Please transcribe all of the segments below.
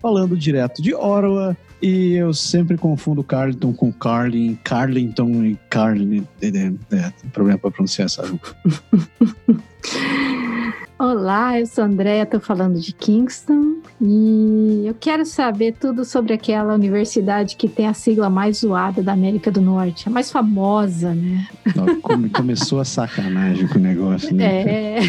falando direto de Ottawa. E eu sempre confundo Carlton com Carlin, Carlington e Carlin. É, é, é, problema para pronunciar essa. Olá, eu sou Andréa, estou falando de Kingston e eu quero saber tudo sobre aquela universidade que tem a sigla mais zoada da América do Norte, a mais famosa, né? Começou a sacanagem com o negócio, né? É.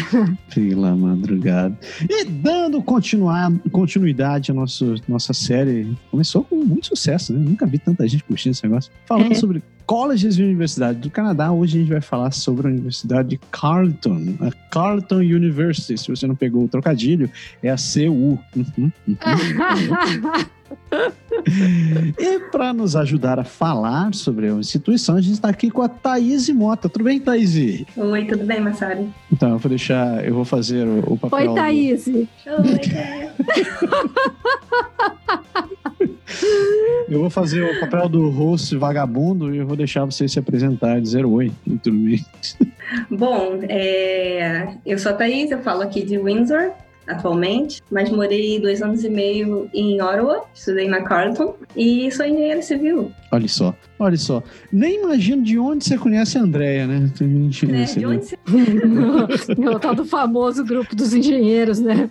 Pela madrugada. E dando continuidade à nossa, nossa série, começou com muito sucesso, né? Nunca vi tanta gente curtindo esse negócio. Falando é. sobre colleges e universidades do Canadá. Hoje a gente vai falar sobre a Universidade de Carleton, a Carleton University. Se você não pegou o trocadilho, é a CU. Uhum, uhum. e para nos ajudar a falar sobre a instituição, a gente está aqui com a Thaís Mota. Tudo bem, Thaís? Oi, tudo bem, Massari? Então, eu vou deixar, eu vou fazer o, o papel. Oi, Thaís. Do... Oi, Eu vou fazer o papel do host vagabundo e eu vou deixar você se apresentar e dizer oi. Tudo bem? Bom, é... eu sou a Thaís, eu falo aqui de Windsor, atualmente, mas morei dois anos e meio em Ottawa, estudei na Carleton e sou engenheira civil. Olha só, olha só. Nem imagino de onde você conhece a Andrea, né? É, de onde você... o tal do famoso grupo dos engenheiros, né?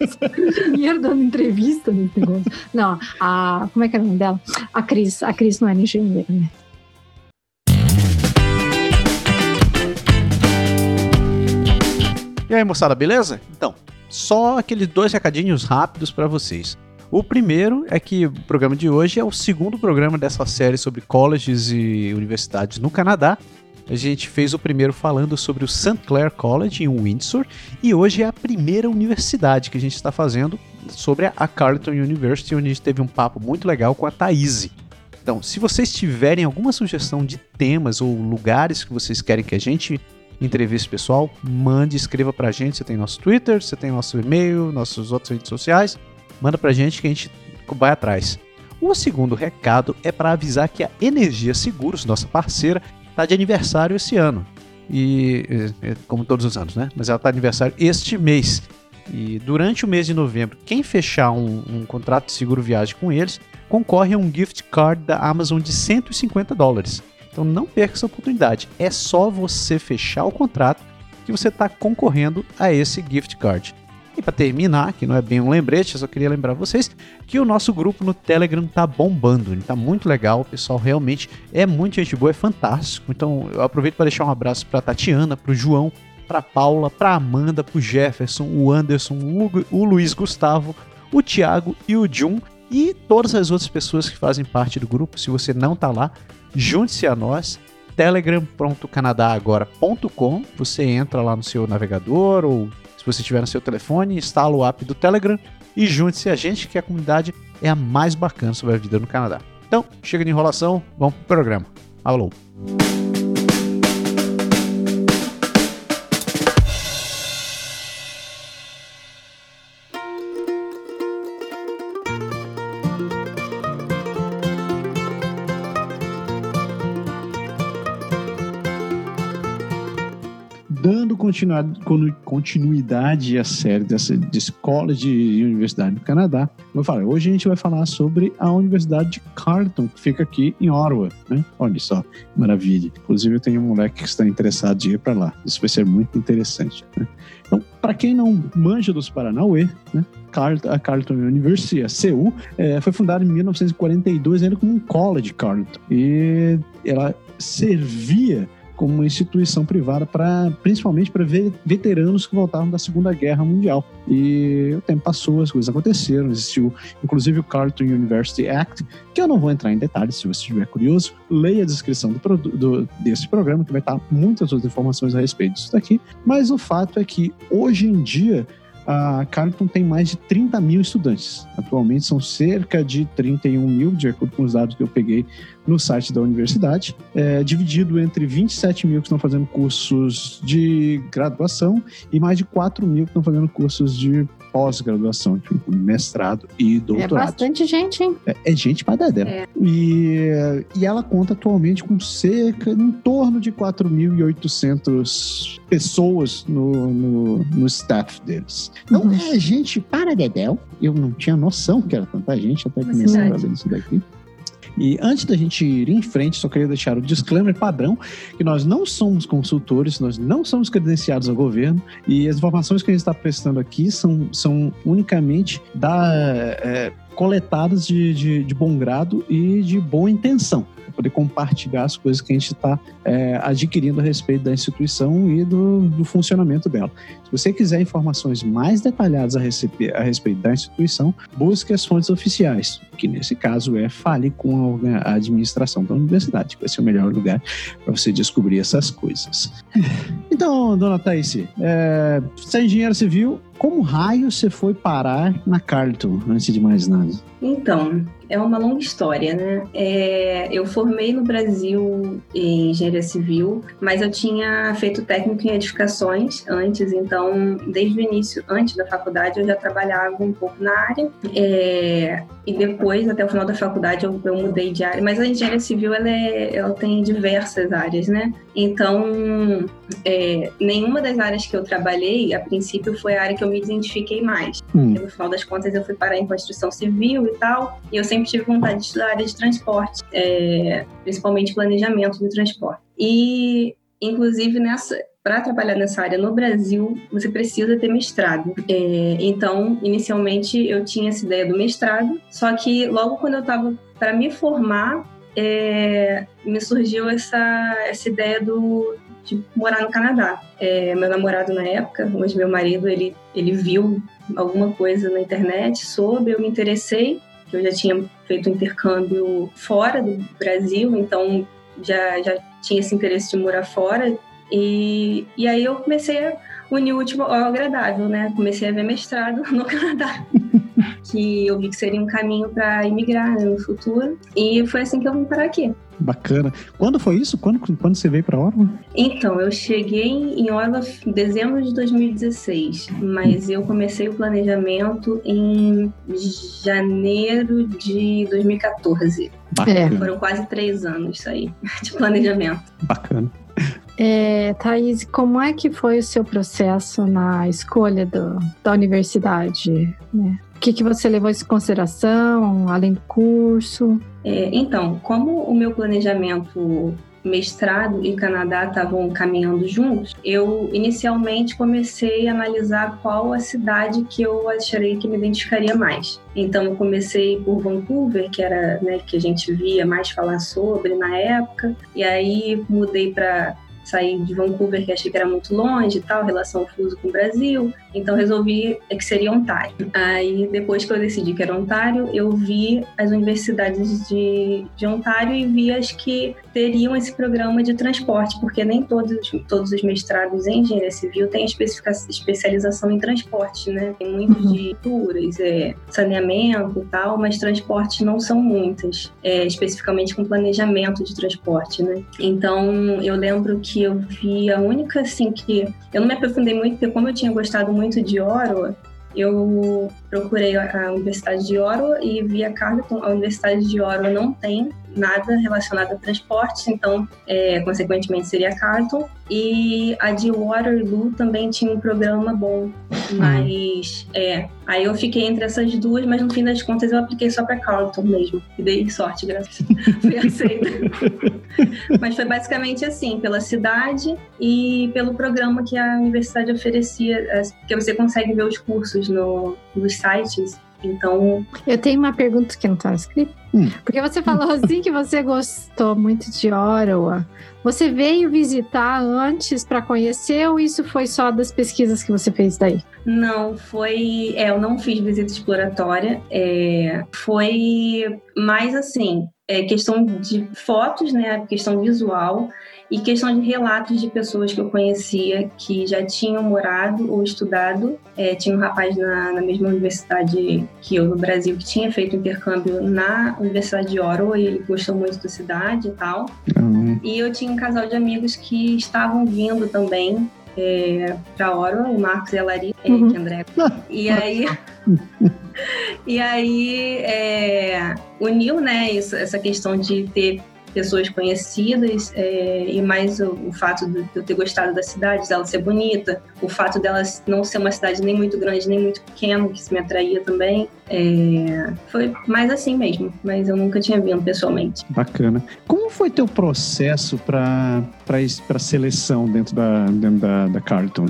Engenheiro dando entrevista nesse negócio. Não, a... Como é que é o nome dela? A Cris. A Cris não é engenheira, né? E aí, moçada, beleza? Então, só aqueles dois recadinhos rápidos para vocês. O primeiro é que o programa de hoje é o segundo programa dessa série sobre colleges e universidades no Canadá. A gente fez o primeiro falando sobre o St. Clair College em Windsor e hoje é a primeira universidade que a gente está fazendo sobre a Carleton University, onde a gente teve um papo muito legal com a Thaís. Então, se vocês tiverem alguma sugestão de temas ou lugares que vocês querem que a gente entrevista pessoal, mande, escreva pra gente. Você tem nosso Twitter, você tem nosso e-mail, nossas outras redes sociais. Manda pra gente que a gente vai atrás. O segundo recado é para avisar que a Energia Seguros, nossa parceira, está de aniversário esse ano. E é, é, como todos os anos, né? Mas ela está de aniversário este mês. E durante o mês de novembro, quem fechar um, um, contrato de seguro viagem com eles concorre a um gift card da Amazon de 150 dólares. Então não perca essa oportunidade. É só você fechar o contrato que você está concorrendo a esse gift card. E para terminar, que não é bem um lembrete, eu só queria lembrar vocês que o nosso grupo no Telegram tá bombando, ele tá muito legal, o pessoal realmente é muito gente boa, é fantástico. Então eu aproveito para deixar um abraço para Tatiana, para o João, para Paula, para Amanda, para o Jefferson, o Anderson, o, o Luiz Gustavo, o Thiago e o Jun e todas as outras pessoas que fazem parte do grupo. Se você não tá lá, junte-se a nós telegram.canadagora.com. Você entra lá no seu navegador ou se você tiver no seu telefone, instala o app do Telegram e junte-se a gente que a comunidade é a mais bacana sobre a vida no Canadá. Então, chega de enrolação, vamos pro programa. Alô. Continuidade à série dessa, de escolas de universidade do Canadá. Eu falei, hoje a gente vai falar sobre a Universidade de Carleton, que fica aqui em Ottawa. Né? Olha só, maravilha. Inclusive, eu tenho um moleque que está interessado de ir para lá. Isso vai ser muito interessante. Né? Então, para quem não manja dos Paranauê, né? a Carleton University, a CU, é, foi fundada em 1942 ainda como um college Carleton. E ela servia como uma instituição privada para principalmente para veteranos que voltaram da Segunda Guerra Mundial. E o tempo passou, as coisas aconteceram, existiu inclusive o Carleton University Act, que eu não vou entrar em detalhes, se você estiver curioso, leia a descrição do, do, desse programa, que vai estar muitas outras informações a respeito disso daqui, mas o fato é que hoje em dia a Carleton tem mais de 30 mil estudantes. Atualmente são cerca de 31 mil, de acordo com os dados que eu peguei no site da universidade, é, dividido entre 27 mil que estão fazendo cursos de graduação e mais de 4 mil que estão fazendo cursos de pós-graduação, tipo mestrado e É doutorado. bastante gente, hein? É, é gente pra dedé. É. E, e ela conta atualmente com cerca, em torno de 4.800 pessoas no, no, no staff deles. Não Uhum. é gente para dedéu. Eu não tinha noção que era tanta gente até começar a ver isso daqui. E antes da gente ir em frente, só queria deixar o disclaimer padrão que nós não somos consultores, nós não somos credenciados ao governo e as informações que a gente está prestando aqui são, são unicamente da, é, coletadas de, de, de bom grado e de boa intenção, poder compartilhar as coisas que a gente está adquirindo a respeito da instituição e do, do funcionamento dela. Se você quiser informações mais detalhadas a, a respeito da instituição, busque as fontes oficiais, que nesse caso é fale com a administração da universidade, que vai ser o melhor lugar para você descobrir essas coisas. Então, dona Thaís, é, você é civil, como raio você foi parar na Carleton, antes de mais nada? Então, é uma longa história, né? É, eu formei no Brasil em engenharia civil, mas eu tinha feito técnico em edificações antes, então, desde o início, antes da faculdade, eu já trabalhava um pouco na área. É, e depois, até o final da faculdade, eu, eu mudei de área. Mas a engenharia civil, ela, é- ela tem diversas áreas, né? Então, é, nenhuma das áreas que eu trabalhei, a princípio, foi a área que eu me identifiquei mais. Hum. No final das contas, eu fui parar em construção civil e tal. E eu sempre tive vontade de estudar área de transporte, é, principalmente planejamento de transporte. E, inclusive, nessa. Para trabalhar nessa área no Brasil, você precisa ter mestrado. É, então, inicialmente, eu tinha essa ideia do mestrado, só que logo quando eu estava para me formar, é, me surgiu essa, essa ideia do, de morar no Canadá. É, meu namorado na época, hoje meu marido, ele, ele viu alguma coisa na internet sobre, eu me interessei, que eu já tinha feito intercâmbio fora do Brasil, então já, já tinha esse interesse de morar fora. E, e aí eu comecei a unir o último ao agradável, né? Comecei a ver mestrado no Canadá. que eu vi que seria um caminho para imigrar né, no futuro. E foi assim que eu vim parar aqui. Bacana. Quando foi isso? Quando, quando você veio para Orla? Então, eu cheguei em Orla em dezembro de 2016, mas eu comecei o planejamento em janeiro de 2014. Bacana. Foram quase três anos isso aí de planejamento. Bacana. É, Thaís, como é que foi o seu processo na escolha do- da universidade? né? O que, que você levou em consideração, além do curso? É, então, como o meu planejamento mestrado e Canadá estavam caminhando juntos, eu inicialmente comecei a analisar qual a cidade que eu acharei que me identificaria mais. Então, eu comecei por Vancouver, que era né, que a gente via mais falar sobre na época, e aí mudei para sair de Vancouver, que achei que era muito longe e tal, relação fuso com o Brasil. Então resolvi que seria Ontário. Aí depois que eu decidi que era Ontário, eu vi as universidades de, de Ontário e vi as que teriam esse programa de transporte, porque nem todos, todos os mestrados em engenharia civil têm especialização em transporte, né? Tem muitos Uhum. de culturas, é, saneamento e tal, mas transporte não são muitas, é, especificamente com planejamento de transporte, né? Então eu lembro que eu vi a única assim que eu não me aprofundei muito, porque como eu tinha gostado muito de Ottawa, eu procurei a Universidade de Ottawa e vi a Carleton. A Universidade de Ottawa não tem nada relacionado a transportes, então, é, consequentemente, seria a Carleton. E a de Waterloo também tinha um programa bom, mas é, aí eu fiquei entre essas duas, mas no fim das contas eu apliquei só para Carleton mesmo. E dei sorte, graças a Deus. Fui aceita. Mas foi basicamente assim, pela cidade e pelo programa que a universidade oferecia, porque você consegue ver os cursos no, nos sites. Então, Eu tenho uma pergunta que não está escrita. Hum. Porque você falou assim que você gostou muito de Ottawa. Você veio visitar antes para conhecer ou isso foi só das pesquisas que você fez daí? não foi. É, eu não fiz visita exploratória, é, foi mais assim, é, questão de fotos, né? Questão visual. E questão de relatos de pessoas que eu conhecia que já tinham morado ou estudado. É, tinha um rapaz na, na, mesma universidade que eu no Brasil que tinha feito intercâmbio na Universidade de Ottawa e ele gostou muito da cidade e tal. Uhum. E eu tinha um casal de amigos que estavam vindo também é, para Ottawa, o Marcos e a Larissa, é, uhum. que é André. E aí e aí é, uniu né, isso, essa questão de ter pessoas conhecidas é, e mais o, o fato de eu ter gostado da cidade, dela ser bonita, o fato dela não ser uma cidade nem muito grande nem muito pequena, que isso me atraía também. É, foi mais assim mesmo, mas eu nunca tinha vindo pessoalmente. Bacana. Como foi teu processo para para seleção dentro da dentro da, da Carlton?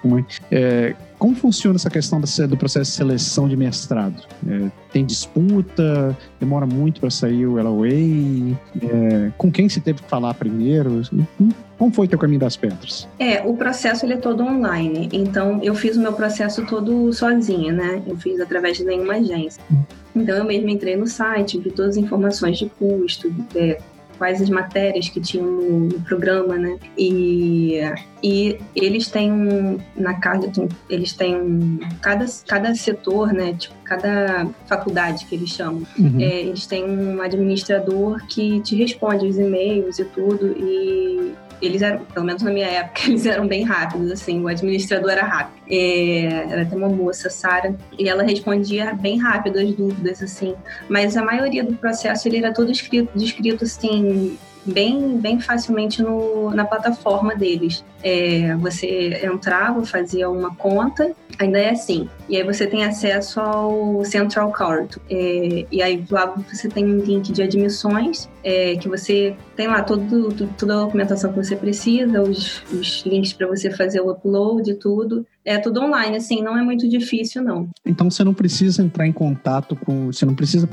Como é, como funciona essa questão do processo de seleção de mestrado? É, tem disputa? Demora muito para sair o LOA? É, com quem se teve que falar primeiro? Como foi teu caminho das pedras? É, o processo ele é todo online. Então, eu fiz o meu processo todo sozinha, né? Eu fiz através de nenhuma agência. Hum. Então, eu mesmo entrei no site, vi todas as informações de custo, é, quais as matérias que tinham no, programa, né? E, e eles têm um, na casa, eles têm um, cada, cada setor, né? Tipo, cada faculdade que eles chamam, uhum. é, eles têm um administrador que te responde os e-mails e tudo e eles eram, pelo menos na minha época, eles eram bem rápidos, assim, o administrador era rápido. É, era até uma moça, Sara, e ela respondia bem rápido as dúvidas, assim. Mas a maioria do processo ele era todo escrito, descrito, assim, bem, bem facilmente no, na plataforma deles. É, você entrava, fazia uma conta, ainda é assim, e aí você tem acesso ao Central Card. É, e aí lá você tem um link de admissões, é, que você tem lá todo, toda a documentação que você precisa, os, os links para você fazer o upload tudo. É tudo online, assim, não é muito difícil, não. Então você não precisa entrar em contato com. Você não precisa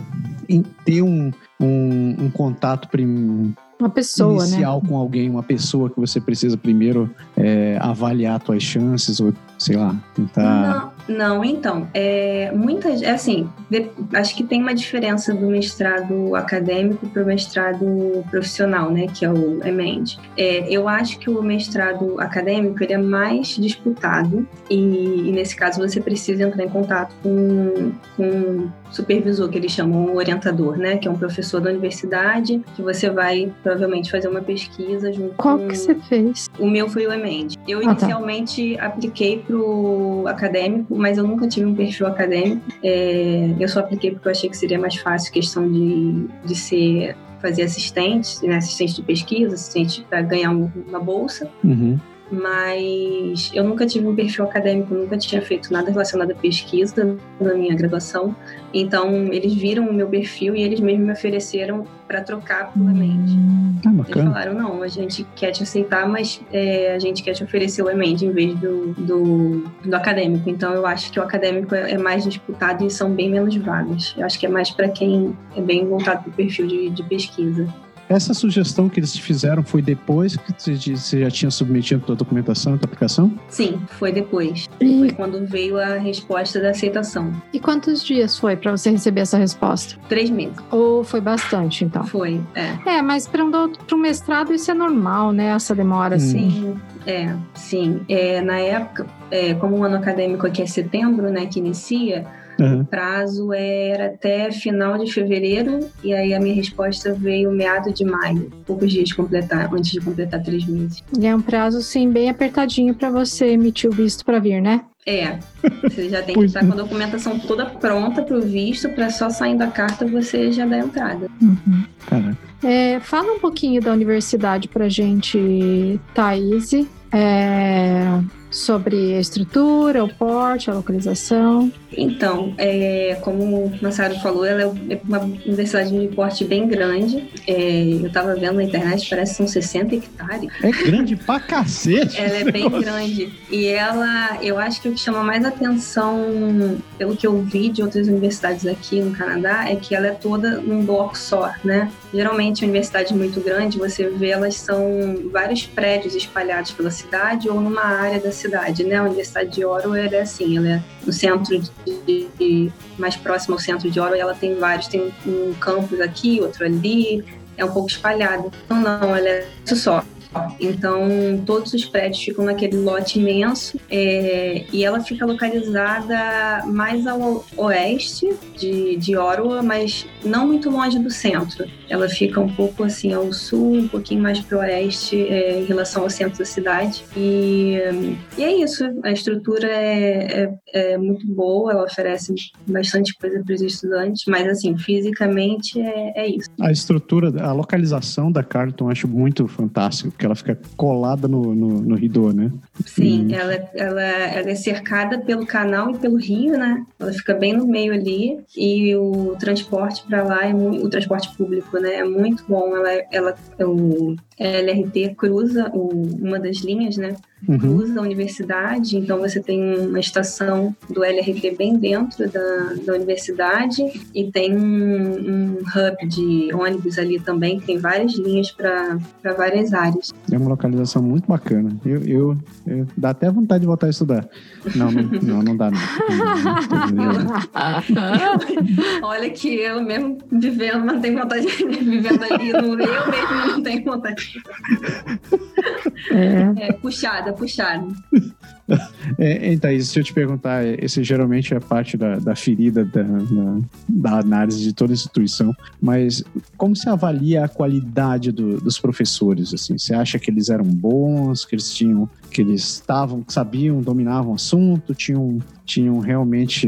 ter um, um, um contato primeiro uma pessoa, né? inicial né? com alguém, uma pessoa que você precisa primeiro é, avaliar suas chances ou sei lá tentar. Não, não então é muitas é assim de, acho que tem uma diferença do mestrado acadêmico para o mestrado profissional, né? Que é o EMEND. É, eu acho que o mestrado acadêmico ele é mais disputado e, e nesse caso você precisa entrar em contato com, com supervisor, que eles chamam um orientador, né? Que é um professor da universidade, que você vai provavelmente fazer uma pesquisa junto Qual com... que você fez? O meu foi o EMEND. Eu ah, tá. inicialmente tá. apliquei pro acadêmico, mas eu nunca tive um perfil acadêmico. É... eu só apliquei porque eu achei que seria mais fácil questão de, de ser fazer assistente, né, assistente de pesquisa, assistente para ganhar uma bolsa. Uhum mas eu nunca tive um perfil acadêmico, nunca tinha feito nada relacionado à pesquisa na minha graduação. Então, eles viram o meu perfil e eles mesmos me ofereceram para trocar por Emente. Ah, eles falaram: não, a gente quer te aceitar, mas é, a gente quer te oferecer o Emente em vez do, do, do, acadêmico. Então, eu acho que o acadêmico é, é mais disputado e são bem menos vagas. Eu acho que é mais para quem é bem voltado para o perfil de, de pesquisa. Essa sugestão que eles te fizeram foi depois que você já tinha submetido a documentação a aplicação? Sim, foi depois. E... Foi quando veio a resposta da aceitação. E quantos dias foi para você receber essa resposta? Três meses. Ou foi bastante, então? Foi, é. É, mas para um, um mestrado isso é normal, né? Essa demora, hum. assim. É, sim. É, na época, é, como o ano acadêmico aqui é setembro, né, que inicia, Uhum. O prazo era até final de fevereiro e aí a minha resposta veio meado de maio, poucos dias de completar, antes de completar três meses. E é um prazo, sim, bem apertadinho para você emitir o visto para vir, né? É, você já tem que estar com a documentação toda pronta para o visto, para só saindo a carta você já dar entrada. Uhum. É, fala um pouquinho da universidade para gente, Thaís. É, sobre a estrutura, o porte, a localização? Então, é, como o Massaro falou, ela é uma universidade de porte bem grande. É, eu estava vendo na internet, parece que são 60 hectares. É grande pra cacete! ela é bem grande. E ela, eu acho que o que chama mais atenção, pelo que eu vi de outras universidades aqui no Canadá, é que ela é toda num bloco só, né? Geralmente, universidade muito grande, você vê elas são vários prédios espalhados pela cidade ou numa área da cidade, né? A Universidade de Oro é assim, ela é no centro de, de mais próximo ao centro de Oro, ela tem vários, tem um campus aqui, outro ali, é um pouco espalhado. Então não, ela é isso só. Então, todos os prédios ficam naquele lote imenso é, e ela fica localizada mais ao oeste de, de mas não muito longe do centro. Ela fica um pouco assim ao sul, um pouquinho mais para o oeste é, em relação ao centro da cidade. E, e é isso. A estrutura é, é, é muito boa, ela oferece bastante coisa para os estudantes, mas assim, fisicamente é, é isso. A estrutura, a localização da Carleton eu acho muito fantástico, porque ela fica colada no, no, no Ridô, né? Sim, e... ela, ela, ela é cercada pelo canal e pelo rio, né? Ela fica bem no meio ali e o transporte para lá é muito, o transporte público, né? É muito bom. Ela, ela, o LRT cruza o, uma das linhas, né? Uhum. Cruza a universidade, então você tem uma estação do LRT bem dentro da, da universidade e tem um, um hub de ônibus ali também, que tem várias linhas para várias áreas. É uma localização muito bacana. Eu, eu, eu, dá até vontade de voltar a estudar. Não, não, não, não dá. Não. Olha que eu mesmo vivendo, não tenho vontade de vivendo ali, no, eu mesmo não tenho vontade é. é puxada, puxada. É, então, se eu te perguntar, esse geralmente é parte da, da ferida da, da, da, análise de toda instituição, mas como se avalia a qualidade do, dos professores? Assim, você acha que eles eram bons, que eles tinham, que eles estavam, sabiam, dominavam o assunto, tinham, tinham realmente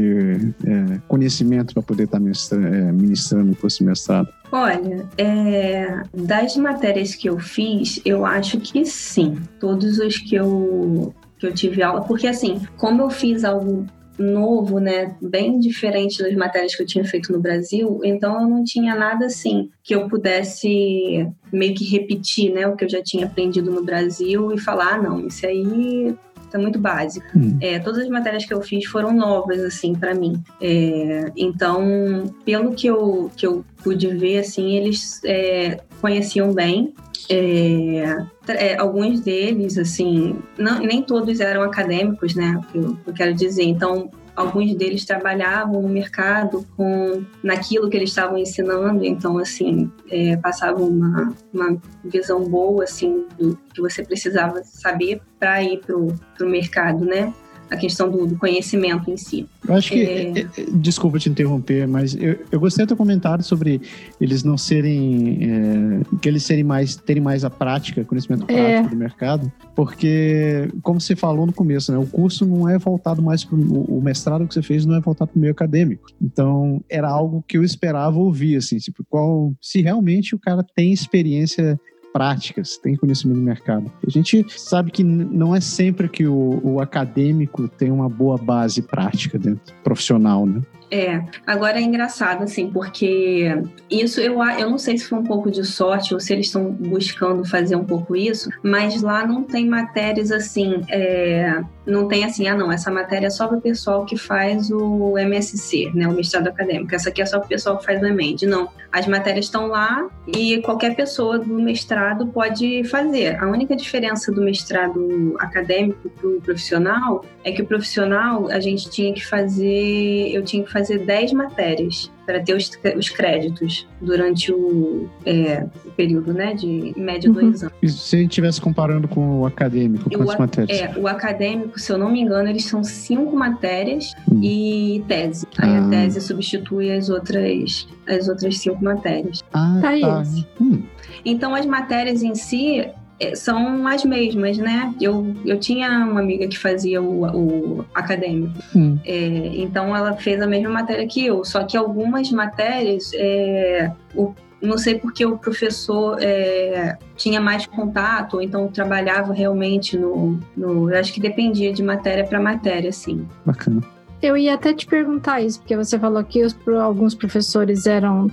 é, conhecimento para poder estar tá ministrando, é, ministrando o curso mestrado? Olha, é, das matérias que eu fiz, eu acho que sim. Todos os que eu, que eu tive aula, porque assim, como eu fiz algo novo, né, bem diferente das matérias que eu tinha feito no Brasil, então eu não tinha nada assim que eu pudesse meio que repetir, né, o que eu já tinha aprendido no Brasil e falar, ah, não, isso aí é muito básico. Hum. É, todas as matérias que eu fiz foram novas, assim, para mim. É, então, pelo que eu, que eu pude ver, assim, eles é, conheciam bem. É, é, alguns deles, assim, não, nem todos eram acadêmicos, né? Eu, eu quero dizer. Então, alguns deles trabalhavam no mercado com naquilo que eles estavam ensinando, então assim é, passavam uma, uma visão boa assim do que você precisava saber para ir para o mercado, né? A questão do, do, conhecimento em si. Eu acho que, é... é, é desculpa te interromper, mas eu, eu gostei do teu comentário sobre eles não serem, é, que eles serem mais, terem mais a prática, conhecimento é. prático do mercado, porque, como você falou no começo, né, o curso não é voltado mais para o mestrado que você fez não é voltado para o meio acadêmico. Então, era algo que eu esperava ouvir, assim, tipo, qual, se realmente o cara tem experiência práticas, tem conhecimento de mercado. A gente sabe que não é sempre que o, o acadêmico tem uma boa base prática dentro profissional, né? É, agora é engraçado, assim, porque isso eu, eu não sei se foi um pouco de sorte ou se eles estão buscando fazer um pouco isso, mas lá não tem matérias assim, é, não tem assim, ah não, essa matéria é só para o pessoal que faz o MSC, né, o mestrado acadêmico, essa aqui é só para o pessoal que faz o EMEND. Não, as matérias estão lá e qualquer pessoa do mestrado pode fazer. A única diferença do mestrado acadêmico para o profissional é que o profissional a gente tinha que fazer, eu tinha que fazer fazer 10 matérias para ter os, os, créditos durante o, é, o, período né, de média uhum. dois anos. E se a gente estivesse comparando com o acadêmico, quantas matérias? É, o acadêmico, se eu não me engano, eles são cinco matérias hum. e tese. Aí ah. a tese substitui as outras, as outras cinco matérias. Ah, tá. tá. Hum. Então, as matérias em si, são as mesmas, né? Eu, eu tinha uma amiga que fazia o, o acadêmico, hum. é, então ela fez a mesma matéria que eu, só que algumas matérias, é, o, não sei porque o professor é, tinha mais contato, ou então trabalhava realmente no, no. Acho que dependia de matéria para matéria, assim. Bacana. Eu ia até te perguntar isso, porque você falou que os, alguns professores eram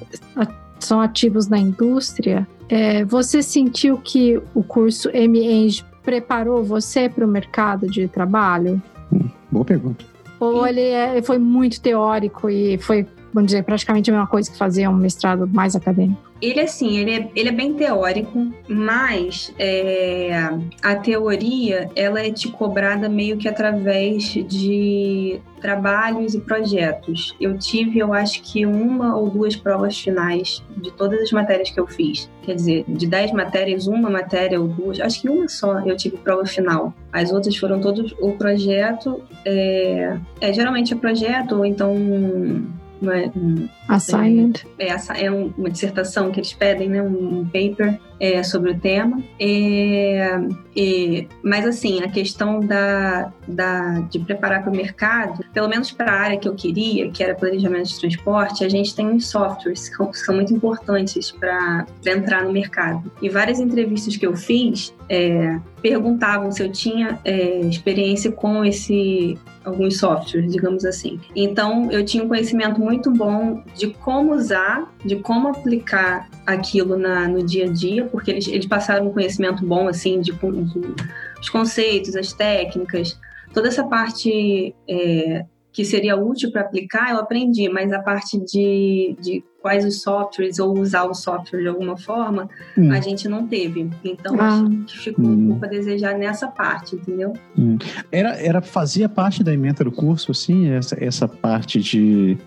são ativos na indústria. É, você sentiu que o curso M-Eng preparou você para o mercado de trabalho? Hum, boa pergunta. Ou ele é, foi muito teórico e foi vamos dizer, praticamente a mesma coisa que fazer um mestrado mais acadêmico? Ele, assim, ele é, ele é bem teórico, mas é, a teoria, ela é te cobrada meio que através de trabalhos e projetos. Eu tive, eu acho que uma ou duas provas finais de todas as matérias que eu fiz. Quer dizer, de dez matérias, uma matéria ou duas, acho que uma só eu tive prova final. As outras foram todos o projeto, é, é geralmente é projeto ou então não é, um, Assignment. É, é uma dissertação que eles pedem, né, um paper é, sobre o tema. É, é, mas, assim, a questão da, da, de preparar para o mercado, pelo menos para a área que eu queria, que era planejamento de transporte, a gente tem uns softwares que são, são muito importantes para entrar no mercado. E várias entrevistas que eu fiz é, perguntavam se eu tinha é, experiência com esse alguns softwares, digamos assim. Então, eu tinha um conhecimento muito bom de como usar, de como aplicar aquilo na, no dia a dia, porque eles, eles passaram um conhecimento bom, assim, de, de os conceitos, as técnicas, toda essa parte é, que seria útil para aplicar, eu aprendi, mas a parte de, de quais os softwares ou usar o software de alguma forma, hum. a gente não teve. Então, ah. acho que ficou hum. um pouco a desejar nessa parte, entendeu? Hum. Era, era, fazia parte da ementa do curso, assim, essa, essa parte de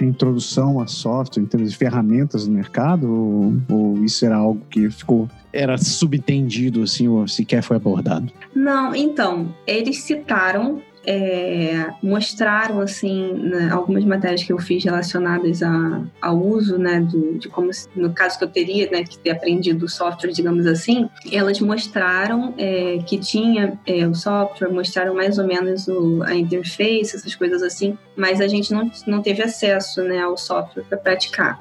introdução a software, em termos de ferramentas no mercado, ou, ou isso era algo que ficou era subentendido, assim, ou sequer foi abordado? Não, então, eles citaram é, mostraram assim né, algumas matérias que eu fiz relacionadas a, ao uso né do, de como no caso que eu teria né que ter aprendido o software digamos assim elas mostraram é, que tinha é, o software mostraram mais ou menos o, a interface essas coisas assim mas a gente não, não teve acesso né ao software para praticar.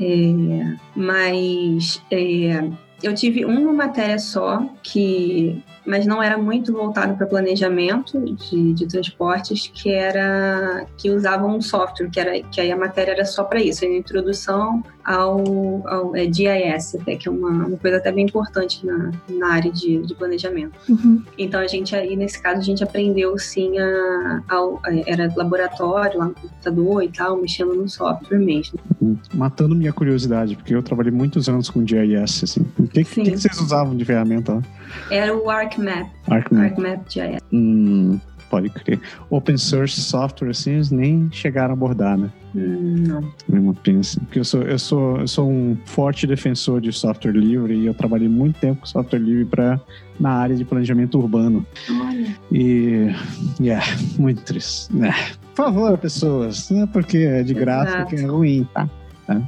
É, mas é, eu tive uma matéria só que mas não era muito voltado para planejamento de, de, transportes, que era que usavam um software, que era que aí a matéria era só para isso, a introdução ao, ao é, GIS, até que é uma, uma, coisa até bem importante na, na área de, de planejamento. Uhum. Então a gente aí nesse caso a gente aprendeu sim a, a, era laboratório lá no computador e tal, mexendo no software mesmo. Uhum. Matando minha curiosidade, porque eu trabalhei muitos anos com GIS, assim. O que, que, que vocês usavam de ferramenta lá? Era o ArcMap. ArcMap. ArcMap GIS. Hum, pode crer. Open source software, assim, eles nem chegaram a abordar, né? Hum, não. Mesmo pensa. Porque eu sou, eu, sou, eu sou um forte defensor de software livre e eu trabalhei muito tempo com software livre para na área de planejamento urbano. Olha. E, yeah, muito triste. É. Por favor, pessoas, não é porque é de graça Exato. que é ruim, tá? tá?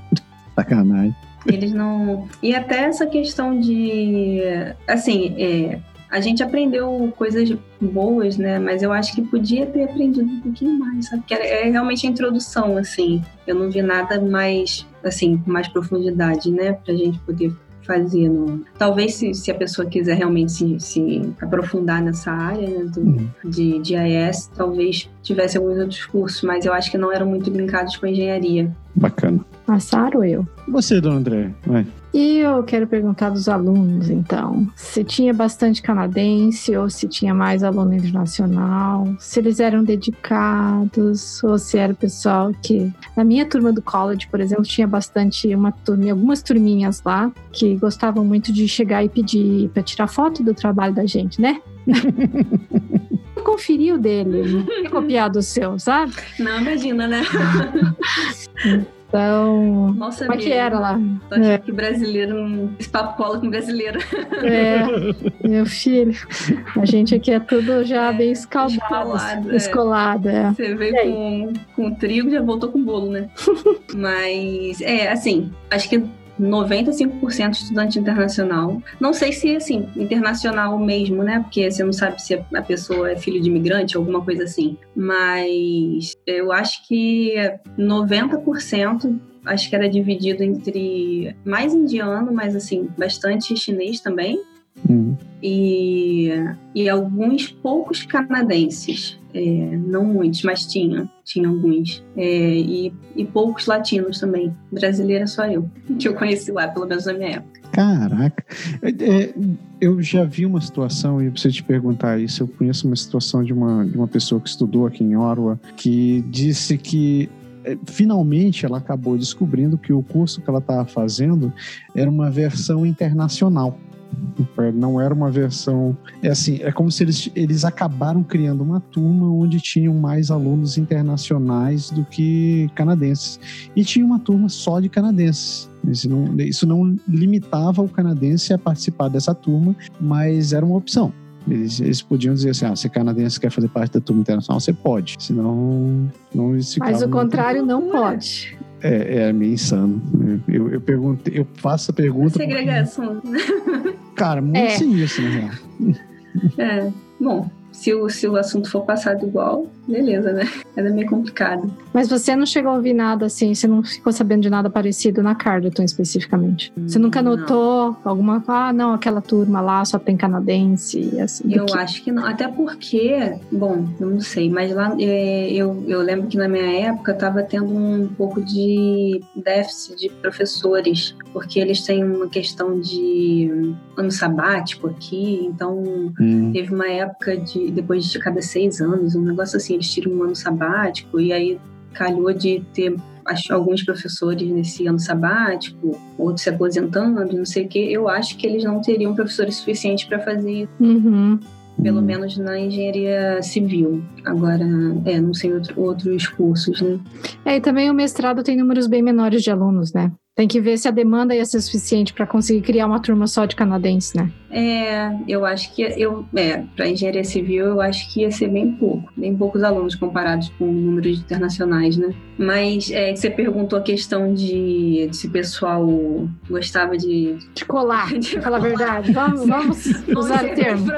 Sacanagem. Eles não. E até essa questão de. Assim, é, a gente aprendeu coisas boas, né? Mas eu acho que podia ter aprendido um pouquinho mais, sabe? Que é realmente a introdução, assim. Eu não vi nada mais, assim, com mais profundidade, né? Pra gente poder fazer. No... Talvez se, se a pessoa quiser realmente se, se aprofundar nessa área né, do, uhum. de, de IAS, talvez tivesse alguns outros cursos, mas eu acho que não eram muito linkados com a engenharia. Bacana. Passaram ou eu? Você, dona André, vai. E eu quero perguntar dos alunos, então, se tinha bastante canadense ou se tinha mais aluno internacional, se eles eram dedicados ou se era o pessoal que. Na minha turma do college, por exemplo, tinha bastante, uma turma, algumas turminhas lá que gostavam muito de chegar e pedir para tirar foto do trabalho da gente, né? conferir o dele, não copiado o seu, sabe? Não, imagina, né? Então, Nossa, como é que era lá? é. que brasileiro, esse papo cola com brasileiro. É, meu filho, a gente aqui é tudo já é, bem escaldado, escolado. escolado é. Você veio com, com trigo já voltou com bolo, né? Mas, é, assim, acho que 95% estudante internacional. Não sei se, assim, internacional mesmo, né? Porque você não sabe se a pessoa é filho de imigrante alguma coisa assim. Mas eu acho que 90% acho que era dividido entre mais indiano, mas assim, bastante chinês também. Uhum. E, e alguns poucos canadenses. É, não muitos, mas tinha, tinha alguns. É, e, e poucos latinos também. Brasileira só eu, que eu conheci lá, pelo menos na minha época. Caraca, é, é, eu já vi uma situação, e eu preciso te perguntar isso. Eu conheço uma situação de uma, de uma pessoa que estudou aqui em Orwa que disse que é, finalmente ela acabou descobrindo que o curso que ela estava fazendo era uma versão internacional. Não era uma versão. É assim, é como se eles, eles acabaram criando uma turma onde tinham mais alunos internacionais do que canadenses. E tinha uma turma só de canadenses. Isso não, isso não limitava o canadense a participar dessa turma, mas era uma opção. Eles, eles, podiam dizer assim: ah, se canadense quer fazer parte da turma internacional, você pode. Senão, não Mas o contrário não pode. É, é meio insano. Eu, eu, pergunto, eu faço a pergunta. Segregação. Cara, muito é. sinistro, na real. É, bom, se o, se o assunto for passado igual, beleza, né? Era meio complicado. Mas você não chegou a ouvir nada assim, você não ficou sabendo de nada parecido na Carleton especificamente? Você nunca notou não. alguma, ah, não, aquela turma lá só tem canadense, assim? Eu que... acho que não, até porque, bom, eu não sei, mas lá é, eu, eu lembro que na minha época tava tendo um pouco de déficit de professores, porque eles têm uma questão de ano sabático aqui, então hum. teve uma época de, depois de cada seis anos, um negócio assim, eles tiram um ano sabático e aí calhou de ter acho, alguns professores nesse ano sabático, outros se aposentando, não sei o quê. Eu acho que eles não teriam professores suficientes para fazer isso. Uhum. Pelo uhum. menos na engenharia civil. Agora, é, não sei outro, outros cursos, né? É, e também o mestrado tem números bem menores de alunos, né? Tem que ver se a demanda ia ser suficiente para conseguir criar uma turma só de canadenses, né? É, eu acho que eu, é, para engenharia civil eu acho que ia ser bem pouco, bem poucos alunos comparados com o número de internacionais, né? Mas é, você perguntou a questão de, de se o pessoal gostava de de colar, de falar a verdade. Vamos, vamos usar o termo.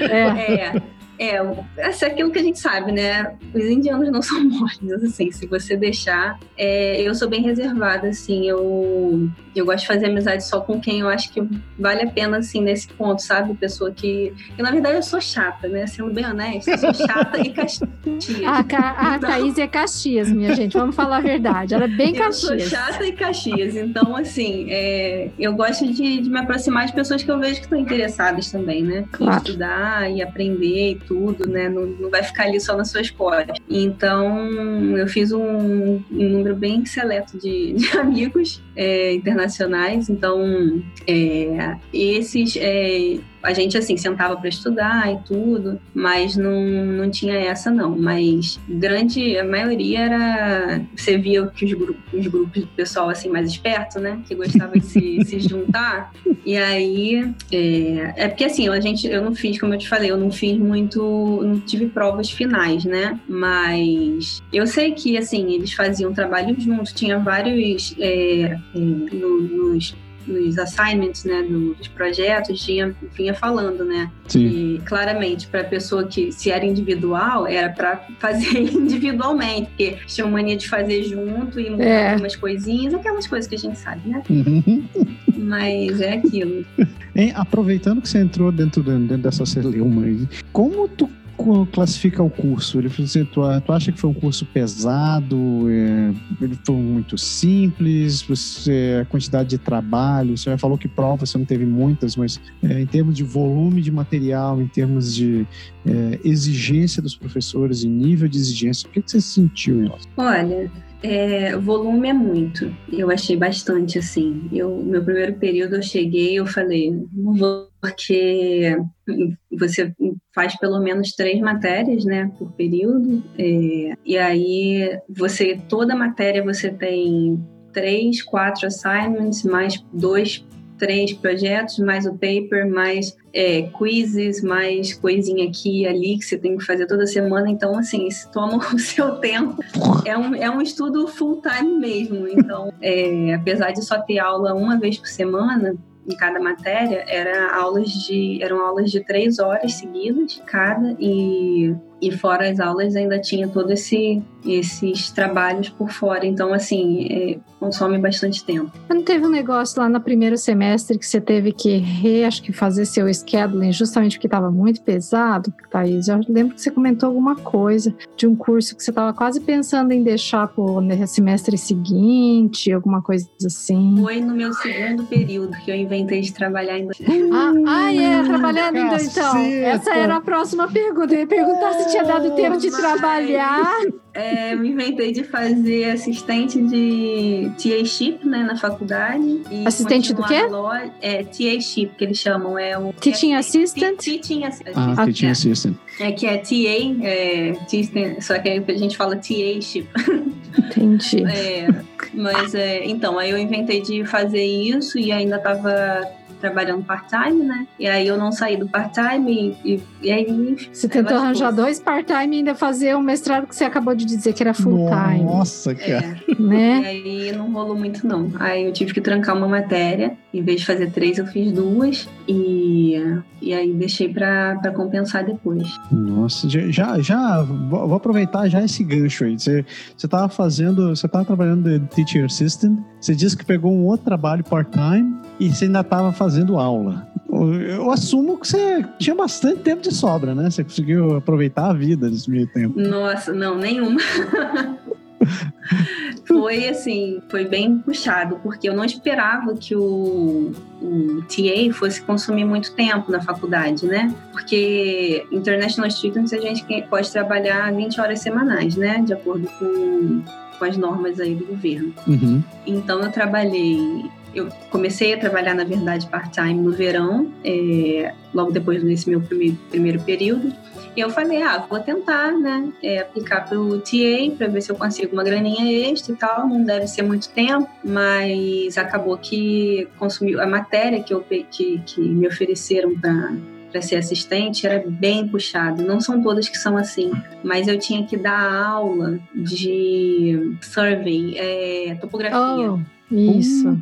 É. é. É, é aquilo que a gente sabe, né? Os indianos não são moles, assim, se você deixar. É, eu sou bem reservada, assim, eu, eu gosto de fazer amizade só com quem eu acho que vale a pena, assim, nesse ponto, sabe? Pessoa que. Eu, na verdade, eu sou chata, né? Sendo bem honesta, eu sou chata e Caxias. A, Ca... a então... Thaís é Caxias, minha gente, vamos falar a verdade. Ela é bem Caxias. Eu sou chata e Caxias, então, assim, é, eu gosto de, de, me aproximar de pessoas que eu vejo que estão interessadas também, né? Claro. Em estudar e aprender tudo, né? Não, não vai ficar ali só nas suas costas. Então, eu fiz um, um número bem seleto de, de amigos é, internacionais. Então, é, esses é, a gente, assim, sentava para estudar e tudo, mas não, não tinha essa, não. Mas grande, a maioria era. Você via que os grupos, os grupos do pessoal, assim, mais esperto, né? Que gostava de se, se juntar. E aí. É, é porque, assim, a gente, eu não fiz, como eu te falei, eu não fiz muito. Não tive provas finais, né? Mas eu sei que, assim, eles faziam trabalho juntos, tinha vários. É, é, no, nos nos assignments, né, dos projetos, tinha, vinha falando, né? Sim. E claramente, para a pessoa que se era individual, era para fazer individualmente, porque tinha mania de fazer junto e mudar é. algumas coisinhas, aquelas coisas que a gente sabe, né? Uhum. Mas é aquilo. Hein, aproveitando que você entrou dentro, dentro dessa celeuma, como tu classifica o curso? Ele assim, tu, tu acha que foi um curso pesado? É, ele foi muito simples? Você, a quantidade de trabalho? Você já falou que provas você não teve muitas, mas é, em termos de volume de material, em termos de é, exigência dos professores e nível de exigência, o que, que você sentiu? Olha, é, volume é muito. Eu achei bastante, assim. Eu, meu primeiro período eu cheguei, eu falei, não vou, porque você faz pelo menos três matérias, né, por período. É, e aí você, toda matéria você tem três, quatro assignments, mais dois três projetos, mais o paper, mais é, quizzes, mais coisinha aqui e ali que você tem que fazer toda semana. Então, assim, isso toma o seu tempo. É um, é um estudo full time mesmo. Então, é, apesar de só ter aula uma vez por semana, em cada matéria era aulas de eram aulas de três horas seguidas cada e e fora as aulas ainda tinha todo esse esses trabalhos por fora. Então assim é, consome bastante tempo. Não teve um negócio lá no primeiro semestre que você teve que re, acho que fazer seu scheduling justamente porque estava muito pesado Thaís? Eu lembro que você comentou alguma coisa de um curso que você estava quase pensando em deixar para o semestre seguinte alguma coisa assim. Foi no meu segundo período que eu inventei de trabalhar ainda ah, ah é trabalhando então. essa era a próxima pergunta. Eu ia perguntar se tinha dado tempo de trabalhar é, me inventei de fazer assistente de TA Chip, né, na faculdade. assistente do quê? Loja, é, TA Chip, que eles chamam. É o, Teaching é, Assistant? Teaching Assistant. Ah, Teaching Assistant. É que é TA, é, só que a gente fala TA Chip. Entendi. É, mas, é, então, aí eu inventei de fazer isso e ainda tava trabalhando part-time, né? E aí eu não saí do part-time e, e, aí. Você tentou arranjar dois part-time e ainda fazer o mestrado que você acabou de dizer que era full-time. Nossa, cara. É. Né? E aí não rolou muito, não. Aí eu tive que trancar uma matéria. Em vez de fazer três, eu fiz duas. E, e aí deixei pra, pra compensar depois. Nossa, já, já vou aproveitar já esse gancho aí. Você, você tava fazendo, você tava trabalhando de teacher assistant, você disse que pegou um outro trabalho part-time e você ainda tava fazendo aula. Eu assumo que você tinha bastante tempo de sobra, né? Você conseguiu aproveitar a vida nesse meio tempo. Nossa, não, nenhuma. foi assim, foi bem puxado, porque eu não esperava que o, o TA fosse consumir muito tempo na faculdade, né? Porque International Students a gente pode trabalhar 20 horas semanais, né? De acordo com, com as normas aí do governo. Uhum. Então eu trabalhei eu comecei a trabalhar, na verdade, part-time no verão, é, logo depois desse meu primeiro, primeiro período. E eu falei, ah, vou tentar, né, é, aplicar para o TA para ver se eu consigo uma graninha extra e tal. Não deve ser muito tempo, mas acabou que consumiu a matéria que, eu, que, que me ofereceram para para ser assistente era bem puxado. Não são todas que são assim, mas eu tinha que dar aula de survey, é, topografia. Oh. Isso,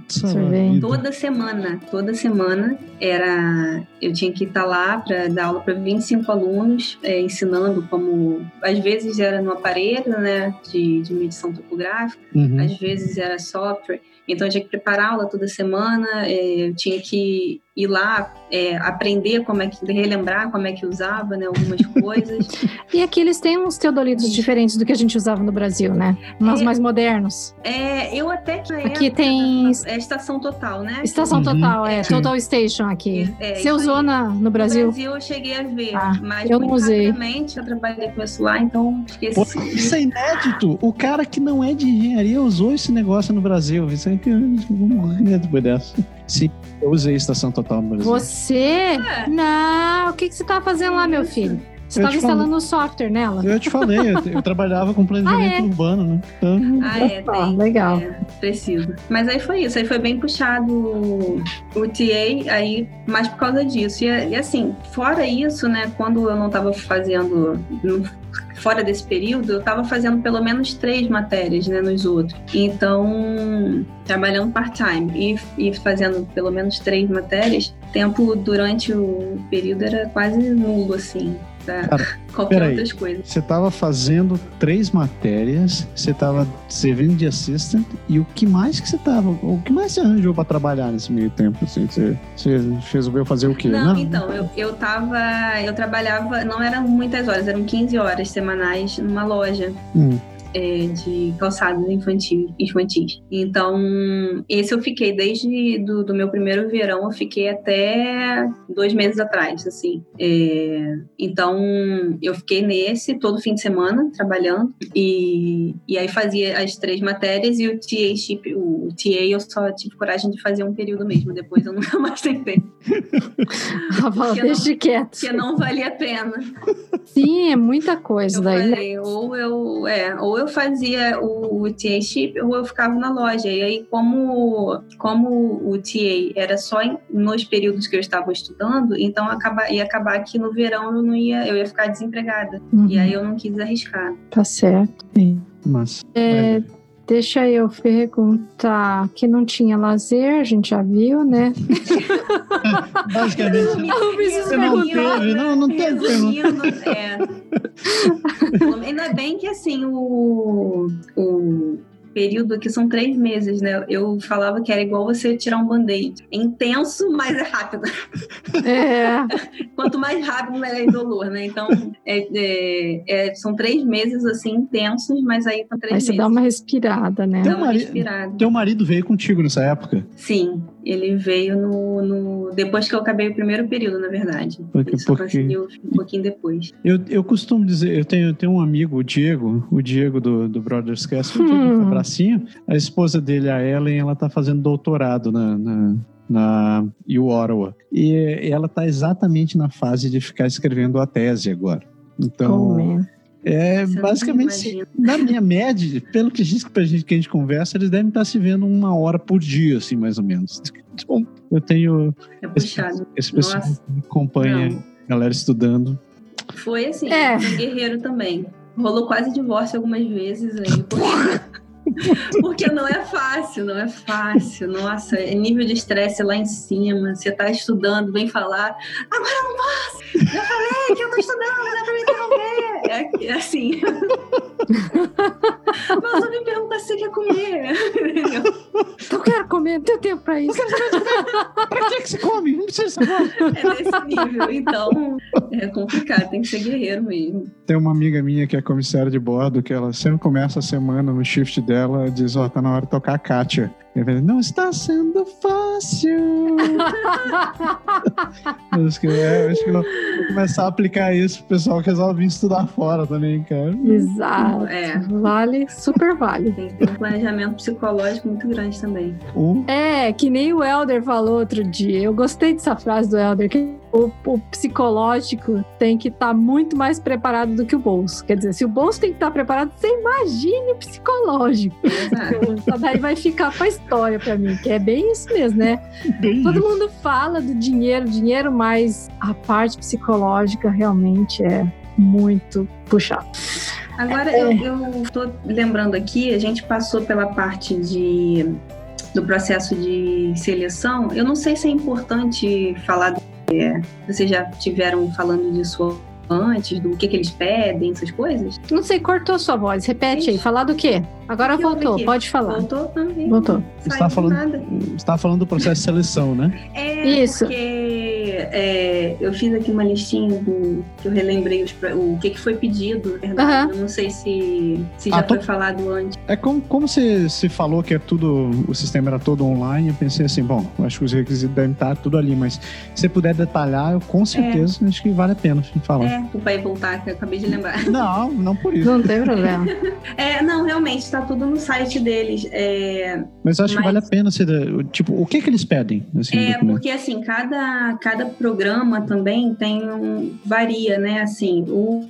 toda semana, toda semana era eu tinha que estar lá para dar aula para 25 alunos, é, ensinando como às vezes era no aparelho, né, de, de medição topográfica, uhum. às vezes era software. Então eu tinha que preparar aula toda semana, é, eu tinha que ir lá é, aprender como é que relembrar como é que usava né, algumas coisas. e aqui eles têm uns teodolitos diferentes do que a gente usava no Brasil, né? Mas é, mais modernos. É, eu até que aqui tem é estação total, né? Estação uhum. total, é Sim. Total Station aqui. É, Você usou na, no Brasil? No Brasil eu cheguei a ver, ah, mas eu não usei. eu trabalhei com isso lá, então esqueci. Pô, isso é inédito. O cara que não é de engenharia usou esse negócio no Brasil. Isso é que eu vou morrer depois dessa. Sim, eu usei estação total no Brasil. Você? É. Não, o que, que você estava fazendo lá, meu filho? Você estava instalando o software nela? Eu te falei, eu, eu trabalhava com planejamento ah, é? urbano, né? Então... Ah, é, tem. legal. É, preciso. Mas aí foi isso, aí foi bem puxado o TA, aí mais por causa disso. E, e assim, fora isso, né, quando eu não estava fazendo, fora desse período, eu estava fazendo pelo menos três matérias, né, nos outros. Então, trabalhando part-time e, e fazendo pelo menos três matérias, tempo durante o período era quase nulo, assim para qualquer outras coisas. Você estava fazendo três matérias, você estava servindo de assistant, e o que mais que você estava? O que mais você arranjou para trabalhar nesse meio tempo? Assim, você, você resolveu fazer o quê? Não, não, então, eu, eu tava. Eu trabalhava, não eram muitas horas, eram 15 horas semanais numa loja. Hum é, de calçados infantis, infantis. Então, esse eu fiquei desde do, do, meu primeiro verão, eu fiquei até dois meses atrás, assim. É, então, eu fiquei nesse todo fim de semana trabalhando e, e aí fazia as três matérias e o TA, chip, o TA eu só tive coragem de fazer um período mesmo, depois eu nunca mais tentei. Ah, deixa não, quieto. Porque não valia a pena. Sim, é muita coisa eu daí. Né? Falei, ou eu, é, ou eu fazia o, TA chip ou eu ficava na loja. E aí, como, como o TA era só em, nos períodos que eu estava estudando, então acaba, ia acabar que no verão eu não ia, eu ia ficar desempregada. Uhum. E aí eu não quis arriscar. Tá certo. Sim. Mas. É, Deixa eu perguntar que não tinha lazer, a gente já viu, né? Basicamente. Não preciso você não teve, não, não teve Resumindo, é. Ainda bem que assim, o, o período que são três meses, né? Eu falava que era igual você tirar um band-aid. É intenso, mas é rápido. É. Quanto mais rápido, melhor é dolor, né? Então, é, é, é, são três meses, assim, intensos, mas aí são três aí meses. você dá uma respirada, né? Teu, mari... Teu marido veio contigo nessa época? Sim. Ele veio no, no, depois que eu acabei o primeiro período, na verdade. Porque, Ele só porque... conseguiu um pouquinho depois. Eu, eu costumo dizer, eu tenho, eu tenho um amigo, o Diego, o Diego do, do Brothers Cast, o Diego Hum. do Abracinho. A esposa dele, a Ellen, ela tá fazendo doutorado na, na, na. E ela tá exatamente na fase de ficar escrevendo a tese agora. Então, Oh. É Você basicamente assim, na minha média, pelo que diz que a gente, que a gente conversa, eles devem estar se vendo uma hora por dia, assim, mais ou menos. Então, eu tenho É puxado. esse pessoal Nossa. que acompanha Não. galera estudando. Foi assim, É. um guerreiro também. Rolou quase divórcio algumas vezes aí, porque, porque não é fácil, não é fácil. Nossa, é nível de estresse lá em cima. Você tá estudando, vem falar, agora eu não posso! Já falei que eu tô estudando, não dá pra. É, é assim. Mas eu me pergunta se você quer comer. Eu quero comer, não tenho tempo pra isso. pra que, que você come? Não precisa saber. É nesse nível. Então, é complicado, tem que ser guerreiro mesmo. Tem uma amiga minha que é comissária de bordo, que ela sempre começa a semana no shift dela, diz, ó, tá na hora de tocar a Kátia. E eu falei, não está sendo fácil. Eu acho que, é, eu acho que eu vou começar a aplicar isso pro pessoal que resolve estudar fora também, cara. Exato. É. Vale, super vale. Tem que ter um planejamento psicológico muito grande também. Ou É, que nem o Elder falou outro dia. Eu gostei dessa frase do Elder, que o, o psicológico tem que estar muito mais preparado do que o bolso. Quer dizer, se o bolso tem que estar preparado, você imagine o psicológico. Exato. Só daí vai ficar pra história pra mim, que é bem isso mesmo, né? bem Todo isso. mundo fala do dinheiro, dinheiro, mas a parte psicológica realmente é muito puxado. Agora, É. eu, eu tô lembrando aqui, a gente passou pela parte de, do processo de seleção. Eu não sei se é importante falar, do- é, vocês já tiveram falando disso antes, do que, que eles pedem, essas coisas? Não sei, cortou sua voz. Repete aí, falar do quê? Agora Que voltou, aqui? pode falar. Voltou? Nem- Voltou. Você saiu tá falando-. Você tava falando do processo de seleção, né? É, Isso. porque é, eu fiz aqui uma listinha do que eu relembrei os o que, que foi pedido, verdade. Aham. Eu não sei se, se já Ah, tô- foi falado antes. É como, como você se falou que é tudo, o sistema era todo online, eu pensei assim, bom, acho que os requisitos devem estar tudo ali, mas se você puder detalhar, eu com certeza acho que vale a pena falar. É, o pai voltar, que eu acabei de lembrar. Não, não por isso. Não tem problema. É, não, realmente, está tudo no site deles. É, Mas acho que Mas- vale a pena você. Tipo, o que que eles pedem? Assim, é porque assim, cada, cada programa também tem um. varia, né? Assim, o.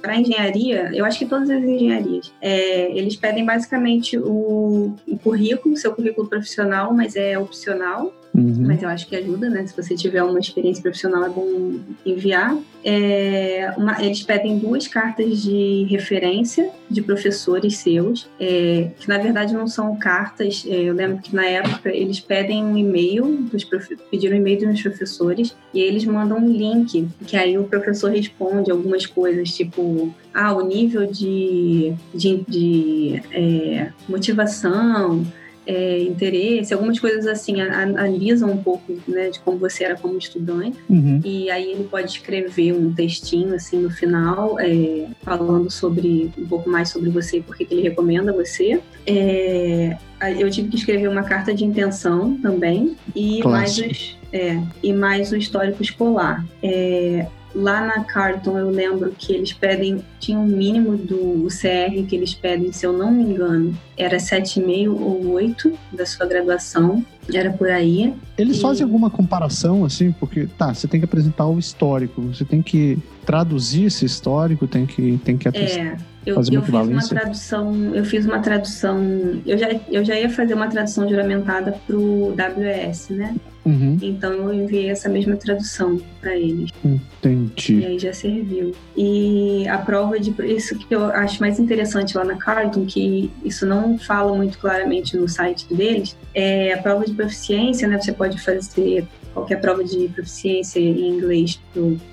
para engenharia, eu acho que todas as engenharias, é, eles pedem basicamente o, o currículo, seu currículo profissional, mas é opcional. Uhum. mas eu acho que ajuda, né? Se você tiver uma experiência profissional, é bom enviar. É, uma- eles pedem duas cartas de referência de professores seus, é, que na verdade não são cartas. é, eu lembro que na época eles pedem um e-mail, dos pediram um e-mail dos professores, e eles mandam um link, que aí o professor responde algumas coisas, tipo, ah, o nível de, de, de, é, motivação, é, interesse, algumas coisas assim, analisam um pouco né, de como você era como estudante. Uhum. E aí ele pode escrever um textinho assim no final, é, falando sobre um pouco mais sobre você e por que ele recomenda você. É, eu tive que escrever uma carta de intenção também e mais, os, é, e mais o histórico escolar. É, Lá na Carton eu lembro que eles pedem, tinha um mínimo do CR que eles pedem, se eu não me engano, era 7,5 ou 8 da sua graduação, era por aí. Eles E- fazem alguma comparação, assim, porque, tá, você tem que apresentar o histórico, você tem que traduzir esse histórico, tem que, tem que atestar. É, eu, eu fiz uma tradução, eu fiz uma tradução, eu já, eu já ia fazer uma tradução juramentada pro WS, né? Uhum, Então eu enviei essa mesma tradução para eles. E entendi. aí já serviu. E a prova de. Isso que eu acho mais interessante lá na Carlton, que isso não fala muito claramente no site deles, é a prova de proficiência, né? Você pode fazer qualquer prova de proficiência em inglês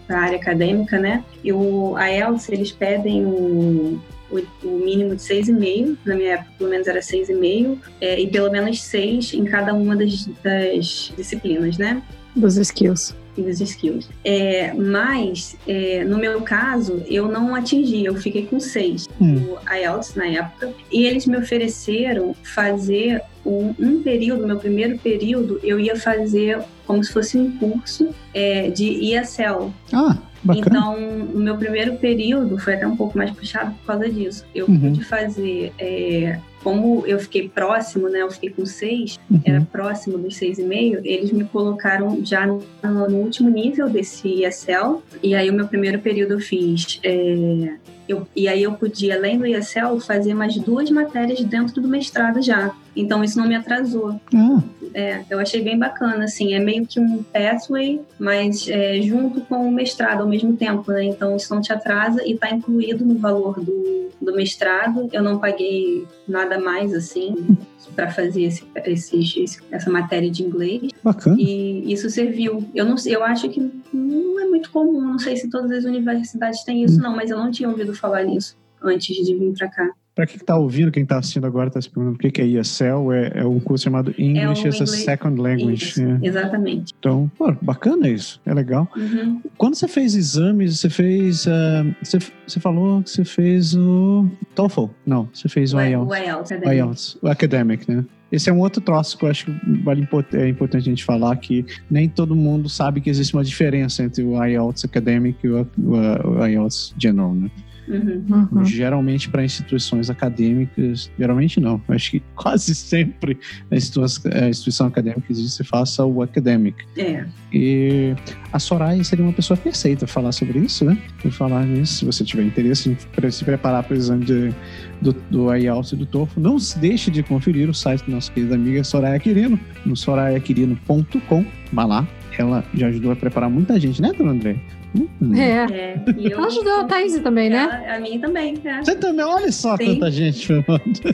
para a área acadêmica, né? E o IELTS, eles pedem o, o, o mínimo de 6,5, na minha época pelo menos era 6,5, é, e pelo menos 6 em cada uma das, das disciplinas, né? Dos skills. English Skills. É, mas, é, no meu caso, eu não atingi, eu fiquei com seis hum. no IELTS na época, e eles me ofereceram fazer um, um, período, meu primeiro período, eu ia fazer como se fosse um curso é, de ESL. Ah, bacana. Então, o meu primeiro período foi até um pouco mais puxado por causa disso. Eu uhum. pude fazer é, como eu fiquei próximo, né? Eu fiquei com seis, uhum. era próximo dos seis e meio, eles me colocaram já no, no, último nível desse ESL. E aí o meu primeiro período eu fiz. É, eu, e aí eu podia, além do ESL, fazer mais duas matérias dentro do mestrado já. Então isso não me atrasou. Uhum. É, eu achei bem bacana, assim, é meio que um pathway, mas é, junto com o mestrado ao mesmo tempo, né? Então isso não te atrasa e está incluído no valor do, do mestrado. Eu não paguei nada mais, assim, para fazer esse, esse, essa matéria de inglês. Bacana. E isso serviu. Eu não eu acho que não é muito comum, não sei se todas as universidades têm isso, não, mas eu não tinha ouvido falar nisso antes de vir para cá. Para quem está ouvindo, quem está assistindo agora está se perguntando o que é ESL, é, é um curso chamado English é as a Second Language. É. Exatamente. Então, pô, bacana isso, é legal. Uhum. Quando você fez exames, você fez. Uh, você, você falou que você fez o TOEFL? Não, você fez o, o IELTS. O IELTS, o IELTS, o Academic, né? Esse é um outro troço que eu acho que vale, é importante a gente falar, que nem todo mundo sabe que existe uma diferença entre o IELTS Academic e o, o, o IELTS General, né? Uhum. Uhum. Geralmente para instituições acadêmicas, geralmente não, acho que quase sempre a instituição, a instituição acadêmica existe, se faça o academic. É. E a Soraya seria uma pessoa perfeita para falar sobre isso, né? Falar nisso, se você tiver interesse em se preparar para o exame de, do, do IELTS e do TOEFL, não deixe de conferir o site da nossa querida amiga Soraya Quirino, no sorayaquirino.com. Vá lá, ela já ajudou a preparar muita gente, né, dona André? Uhum. É. é ela ajudou a Thaís também, né? Ela, a mim também. É. Você também, olha só Sim. tanta gente.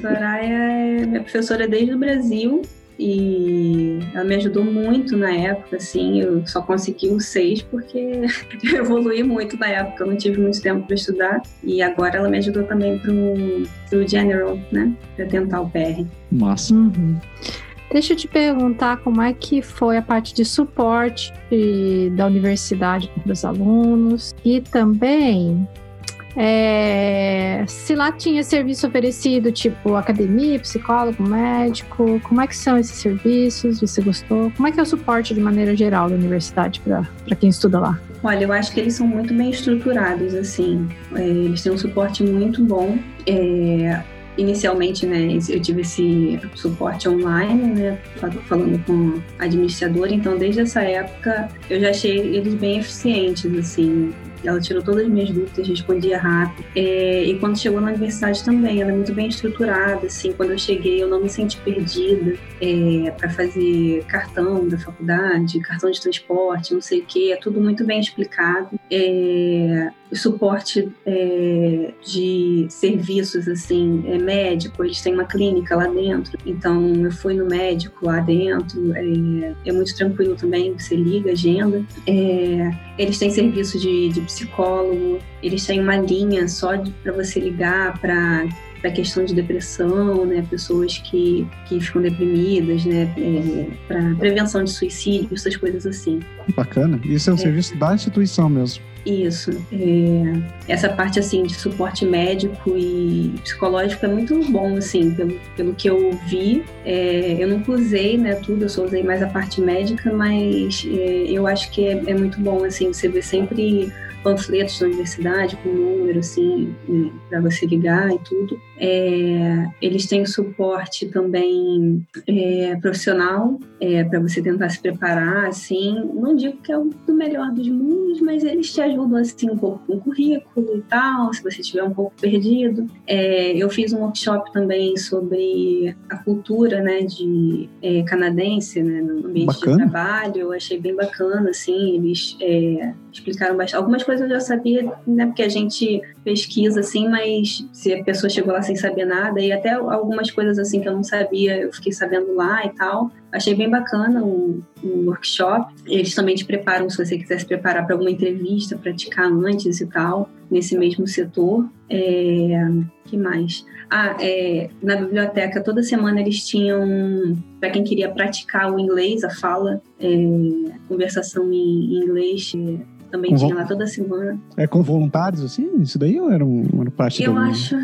Soraya é minha professora desde o Brasil e ela me ajudou muito na época, assim, eu só consegui o seis porque eu evolui muito na época, eu não tive muito tempo para estudar e agora ela me ajudou também pro, pro General, né, para tentar o PR. Massa. Uhum. Deixa eu te perguntar como é que foi a parte de suporte da universidade para os alunos e também é, se lá tinha serviço oferecido, tipo academia, psicólogo, médico, como é que são esses serviços? Você gostou? Como é que é o suporte de maneira geral da universidade para quem estuda lá? Olha, eu acho que eles são muito bem estruturados, assim. É, eles têm um suporte muito bom. É, inicialmente, né, eu tive esse suporte online, né, falando com a administradora, então desde essa época eu já achei eles bem eficientes, assim, ela tirou todas as minhas dúvidas, respondia rápido. É, e quando chegou na universidade também, ela é muito bem estruturada. Assim, quando eu cheguei, eu não me senti perdida é, para fazer cartão da faculdade, cartão de transporte, não sei o quê. É tudo muito bem explicado. É, suporte é, de serviços assim é médico eles têm uma clínica lá dentro então eu fui no médico lá dentro é, é muito tranquilo também você liga agenda é, eles têm serviço de, de psicólogo eles têm uma linha só para você ligar para para questão de depressão, né, pessoas que, que ficam deprimidas, né, é, para prevenção de suicídio, essas coisas assim. Bacana. Isso é um é. serviço da instituição mesmo. Isso. É, essa parte assim de suporte médico e psicológico é muito bom, assim, pelo, pelo que eu vi. É, eu nunca usei, né, tudo, eu só usei mais a parte médica, mas é, eu acho que é, é muito bom, assim, você vê sempre panfletos da universidade com número, assim, né, para você ligar e tudo. É, eles têm suporte também é, profissional é, para você tentar se preparar, assim. Não digo que é o do melhor dos mundos, mas eles te ajudam, assim, um pouco com o currículo e tal, se você estiver um pouco perdido. É, eu fiz um workshop também sobre a cultura, né, de é, canadense, né, no ambiente bacana. de trabalho. Eu achei bem bacana, assim, eles é, explicaram bastante. Algumas coisas eu já sabia, né? Porque a gente pesquisa assim, mas se a pessoa chegou lá sem saber nada, e até algumas coisas assim que eu não sabia, eu fiquei sabendo lá e tal. Achei bem bacana o, o workshop. Eles também te preparam, se você quiser se preparar para alguma entrevista, praticar antes e tal, nesse mesmo setor. É, que mais? Ah, é, na biblioteca toda semana eles tinham, para quem queria praticar o inglês, a fala, é, conversação em, em inglês, é, também com tinha lá toda semana. É com voluntários assim? Isso daí ou era um, uma parte Eu acho.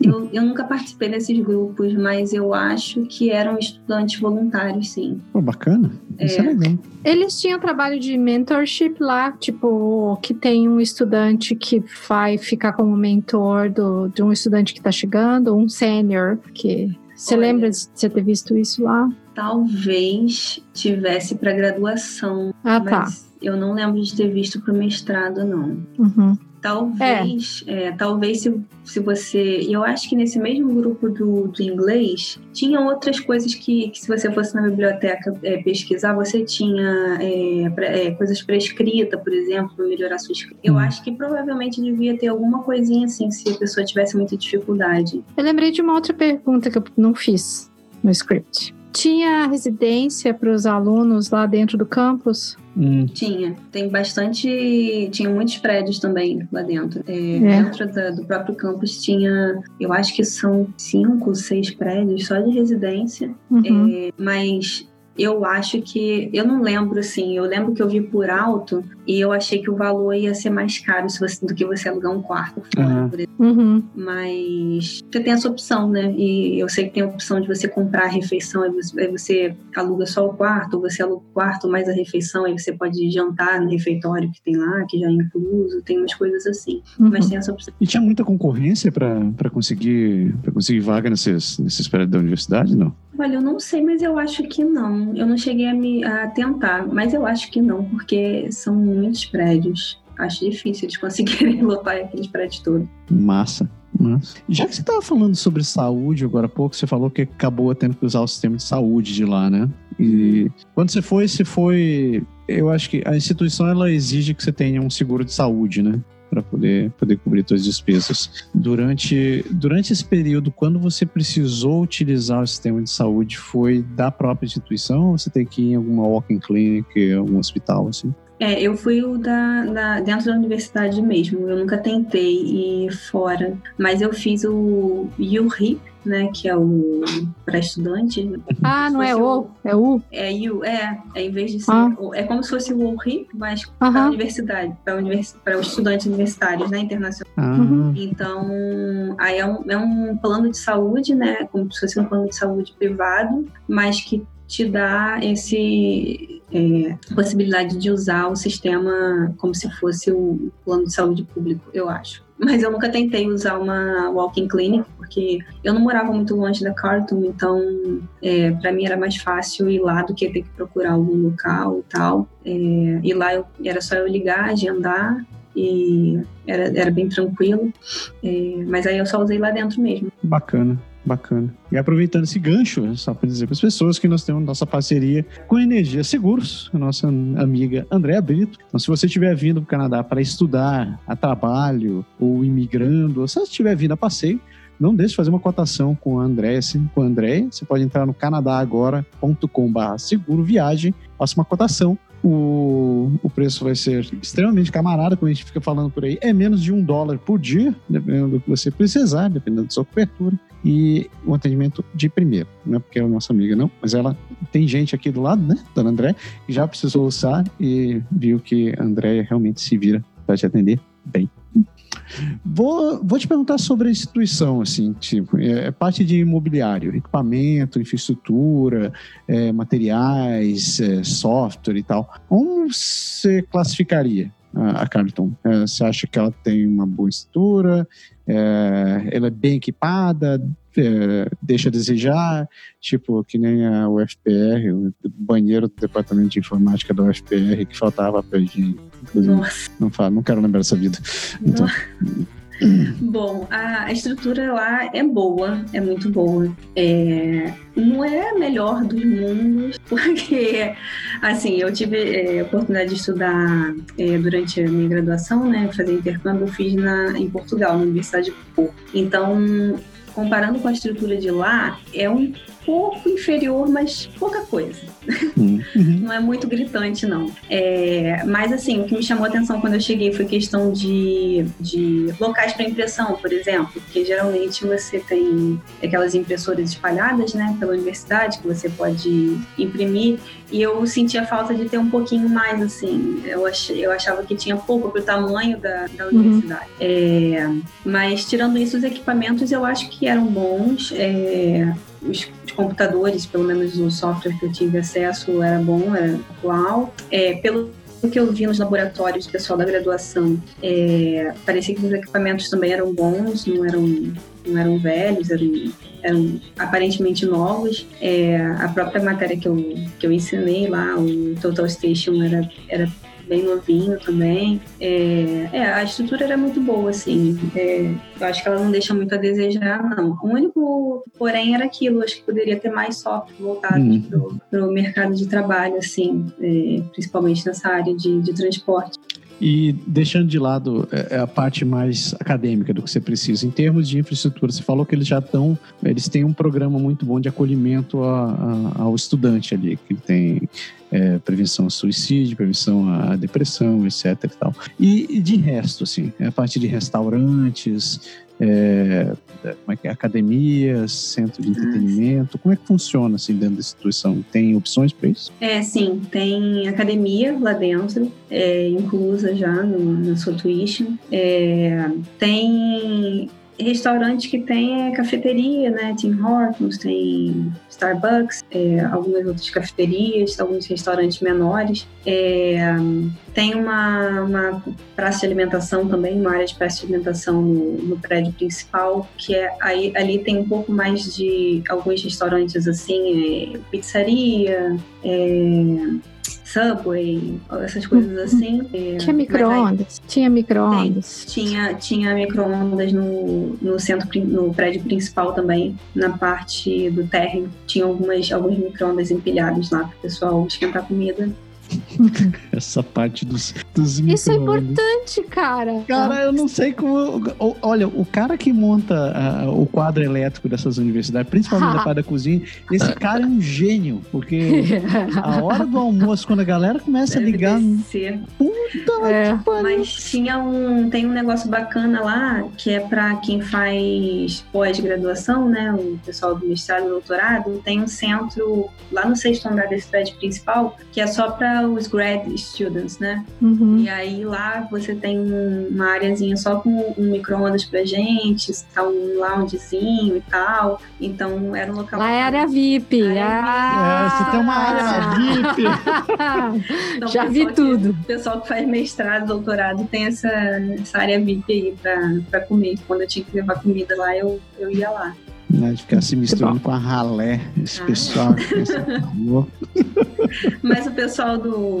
Eu, eu nunca participei desses grupos, mas eu acho que eram estudantes voluntários, sim. Pô, bacana. Isso é, é legal. Eles tinham trabalho de mentorship lá, tipo, que tem um estudante que vai ficar como mentor do, de um estudante que está chegando, um sênior, que você lembra de você ter visto isso lá? Talvez tivesse para graduação. Ah, tá. Eu não lembro de ter visto para o mestrado, não. Uhum. Talvez, é. É, talvez se, se você. Eu acho que nesse mesmo grupo do, do inglês tinha outras coisas que, que se você fosse na biblioteca é, pesquisar, você tinha é, é, coisas prescritas, por exemplo, para melhorar sua escrita. Eu hum. acho que provavelmente devia ter alguma coisinha assim, se a pessoa tivesse muita dificuldade. Eu lembrei de uma outra pergunta que eu não fiz no script. Tinha residência para os alunos lá dentro do campus? Hum. Tinha. Tem bastante. Tinha muitos prédios também lá dentro. É, é. Dentro da, do próprio campus tinha, eu acho que são cinco, seis prédios só de residência. Uhum. É, mas eu acho que. Eu não lembro, assim. Eu lembro que eu vi por alto e eu achei que o valor ia ser mais caro você, do que você alugar um quarto fora, uhum. uhum. Mas você tem essa opção, né? E eu sei que tem a opção de você comprar a refeição, aí você, aí você aluga só o quarto, ou você aluga o quarto mais a refeição, aí você pode jantar no refeitório que tem lá, que já é incluso, tem umas coisas assim. Uhum. Mas tem essa opção. E tinha muita concorrência para conseguir, conseguir vaga nesses, nesses prédios da universidade, não? Olha, eu não sei, mas eu acho que não. Eu não cheguei a me a tentar, mas eu acho que não, porque são muitos prédios. Acho difícil eles conseguirem lotar aqueles prédios todos. Massa. Massa. Já que você estava falando sobre saúde agora há pouco, você falou que acabou tendo que usar o sistema de saúde de lá, né? E quando você foi, você foi. Eu acho que a instituição ela exige que você tenha um seguro de saúde, né? Para poder, poder cobrir suas despesas. Durante, durante esse período, quando você precisou utilizar o sistema de saúde, foi da própria instituição ou você tem que ir em alguma walking clinic, algum hospital, assim? É, eu fui o da, da, dentro da universidade mesmo. Eu nunca tentei ir fora, mas eu fiz o URIP, né, que é o para estudante. Ah, não é o, é o? É U, é, é em vez de ser, ah. é como se fosse o URIP, mas para a universidade, para univers, os estudantes universitários, né, internacional. Ah. Uhum. Então, aí é um, é um plano de saúde, né, como se fosse um plano de saúde privado, mas que te dá esse é, possibilidade de usar o sistema como se fosse o plano de saúde público, eu acho. Mas eu nunca tentei usar uma walking clinic, porque eu não morava muito longe da Carlton, então é, para mim era mais fácil ir lá do que ter que procurar algum local e tal. É, e lá eu, era só eu ligar, agendar e era, era bem tranquilo. É, mas aí eu só usei lá dentro mesmo. Bacana. Bacana. E aproveitando esse gancho, só para dizer para as pessoas que nós temos nossa parceria com a Energia Seguros, a nossa amiga Andréa Brito. Então, se você estiver vindo para o Canadá para estudar, a trabalho, ou imigrando, ou se você estiver vindo a passeio, não deixe de fazer uma cotação com a Andréia, com a Andréia. Você pode entrar no canadagora.com.br seguro viagem, faça uma cotação o, o preço vai ser extremamente camarada, como a gente fica falando por aí. É menos de um dólar por dia, dependendo do que você precisar, dependendo da sua cobertura. E o atendimento de primeiro, não é porque é a nossa amiga, não, mas ela tem gente aqui do lado, né, Dona André, que já precisou usar e viu que a Andréia realmente se vira para te atender bem. Vou, vou te perguntar sobre a instituição, assim, tipo, é, é parte de imobiliário, equipamento, infraestrutura, é, materiais, é, software e tal. Como você classificaria a, a Carleton? É, você acha que ela tem uma boa estrutura? É, ela é bem equipada? É, deixa a desejar, tipo, que nem a UFPR, o banheiro do departamento de informática da UFPR que faltava pra gente. Nossa. Não, falo, não quero lembrar dessa vida. Então, Bom, a estrutura lá é boa, é muito boa. É, não é a melhor dos mundos, porque, assim, eu tive é, a oportunidade de estudar é, durante a minha graduação, né, fazer intercâmbio, eu fiz na, em Portugal, na Universidade de Porto. Então, comparando com a estrutura de lá, é um pouco inferior, mas pouca coisa. Uhum. não é muito gritante, não. É, mas, assim, o que me chamou a atenção quando eu cheguei foi questão de, de locais para impressão, por exemplo, porque geralmente você tem aquelas impressoras espalhadas, né, pela universidade, que você pode imprimir, e eu sentia falta de ter um pouquinho mais, assim. Eu, ach, eu achava que tinha pouco para o tamanho da, da uhum. universidade. É, mas, tirando isso, os equipamentos eu acho que eram bons. É, os, computadores, pelo menos o software que eu tive acesso era bom, era atual. É, pelo que eu vi nos laboratórios pessoal da graduação, é, parecia que os equipamentos também eram bons, não eram, não eram velhos, eram, eram aparentemente novos. É, a própria matéria que eu, que eu ensinei lá, o Total Station, era, era bem novinho também. É, é, a estrutura era muito boa, assim. É, eu acho que ela não deixa muito a desejar, não. O único, porém, era aquilo. Acho que poderia ter mais software voltado uhum. para o mercado de trabalho, assim, é, principalmente nessa área de, de transporte. E deixando de lado é, é a parte mais acadêmica do que você precisa, em termos de infraestrutura, você falou que eles já estão, eles têm um programa muito bom de acolhimento a, a, ao estudante ali, que tem é, prevenção ao suicídio, prevenção à depressão, etc. E, tal. e, e de resto, assim, a parte de restaurantes, é, como é que é, academias, centro de entretenimento, como é que funciona assim dentro da instituição? Tem opções para isso? É, sim, tem academia lá dentro, é, inclusa já no, na sua tuition. É, tem restaurante que tem é cafeteria, né? Tim Hortons, tem Starbucks, é, algumas outras cafeterias, alguns restaurantes menores. É, tem uma, uma praça de alimentação também, uma área de praça de alimentação no, no prédio principal, que é aí, ali tem um pouco mais de alguns restaurantes assim, é, pizzaria, é, Subway, essas coisas uhum. assim. É, tinha micro-ondas? Tinha micro-ondas? Tinha, tinha micro-ondas no, no centro, no prédio principal também, na parte do térreo. Tinha algumas, alguns micro-ondas empilhados lá para o pessoal esquentar comida. Essa parte dos, dos Isso é importante, cara. Cara, eu não sei como. Olha, o cara que monta uh, o quadro elétrico dessas universidades, principalmente na parte da cozinha, esse cara é um gênio. Porque a hora do almoço, quando a galera começa Deve a ligar. Descer. Puta é. Mas tinha um. Tem um negócio bacana lá que é para quem faz pós-graduação, né? O pessoal do mestrado e doutorado, tem um centro lá no sexto andar desse prédio principal que é só para os grad students, né? Uhum. E aí lá você tem uma areazinha só com um micro-ondas pra gente, tá um loungezinho e tal. Então era um local. Lá era VIP. Área ah, é, você tem uma área VIP. então, Já vi tudo. o pessoal que faz mestrado, doutorado, tem essa, essa área VIP aí pra, pra comer. Quando eu tinha que levar comida lá, eu, eu ia lá. Né, de ficar se misturando com a ralé, esse ah. pessoal. Mas o pessoal do.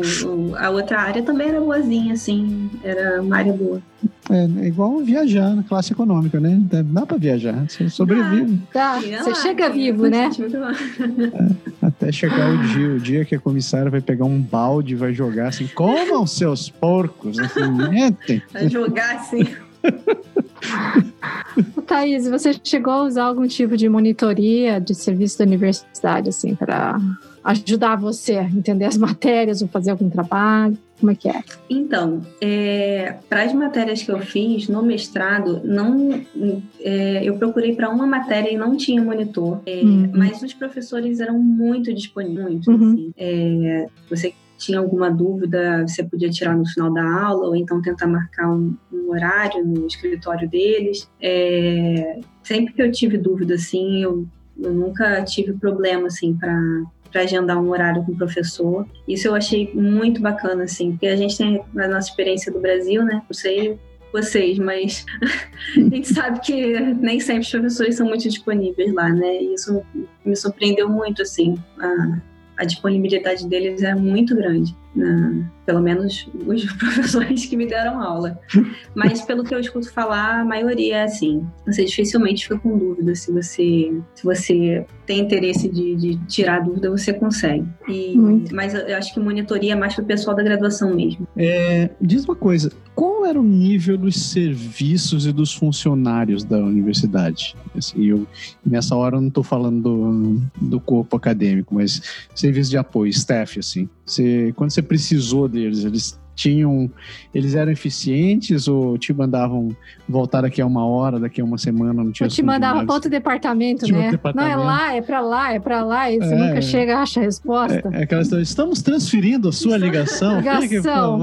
A outra área também era boazinha, assim, era uma área boa. É, é igual viajar na classe econômica, né? Dá pra viajar, você sobrevive. Ah, tá, você chega vivo, né? É, até chegar o dia, o dia que a comissária vai pegar um balde e vai jogar assim, comam seus porcos, assim, mentem. Vai jogar assim. Thaís, você chegou a usar algum tipo de monitoria de serviço da universidade, assim, para ajudar você a entender as matérias ou fazer algum trabalho? Como é que é? Então, é, para as matérias que eu fiz no mestrado, não, é, eu procurei para uma matéria e não tinha monitor, é, uhum. mas os professores eram muito disponíveis. Uhum. Assim, é, você tinha alguma dúvida, você podia tirar no final da aula ou então tentar marcar um, um horário no escritório deles. É, sempre que eu tive dúvida, assim, eu, eu nunca tive problema, assim, para para agendar um horário com o professor. Isso eu achei muito bacana, assim, porque a gente tem a nossa experiência do Brasil, né? Não sei vocês, mas a gente sabe que nem sempre os professores são muito disponíveis lá, né? E isso me surpreendeu muito, assim, a, a disponibilidade deles é muito grande. na, pelo menos os professores que me deram aula. Mas pelo que eu escuto falar, a maioria é assim. Você dificilmente fica com dúvida se você, se você tem interesse de, de tirar a dúvida, você consegue. E, mas eu acho que monitoria é mais para o pessoal da graduação mesmo. É, diz uma coisa, qual era o nível dos serviços e dos funcionários da universidade? Assim, eu, nessa hora eu não estou falando do, do corpo acadêmico, mas serviço de apoio, staff, assim. Você, quando você precisou deles, eles tinham. Eles eram eficientes ou te mandavam voltar daqui a uma hora, daqui a uma semana? Não tinha ou te mandavam para outro departamento, né? Departamento. Não, é lá, é para lá, é para lá, e você é, nunca chega acha a resposta. É, é aquela história, estamos transferindo a sua ligação. ligação.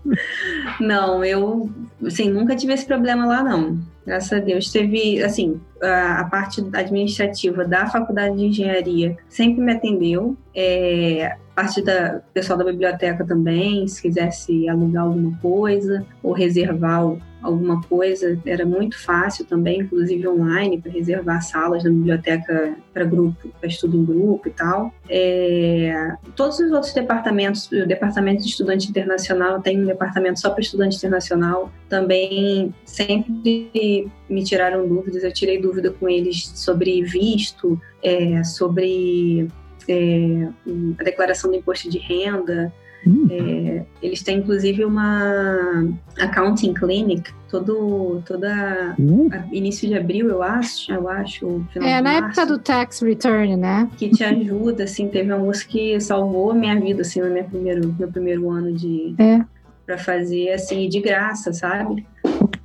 não, eu assim, nunca tive esse problema lá, não. Graças a Deus. Teve, assim, a, parte administrativa da faculdade de engenharia sempre me atendeu. É, parte da pessoal da biblioteca também, se quisesse alugar alguma coisa ou reservar alguma coisa, era muito fácil também, inclusive online, para reservar salas na biblioteca para grupo, para estudo em grupo e tal. É, todos os outros departamentos, o departamento de estudante internacional tem um departamento só para estudante internacional, também sempre me tiraram dúvidas, eu tirei dúvida com eles sobre visto, é, sobre é, a declaração do imposto de renda. Hum. É, eles têm inclusive uma accounting clinic todo toda hum. início de abril eu acho eu acho é na março, época do tax return né que te ajuda assim teve uma moça que salvou a minha vida assim no meu primeiro meu primeiro ano de é. para fazer assim de graça sabe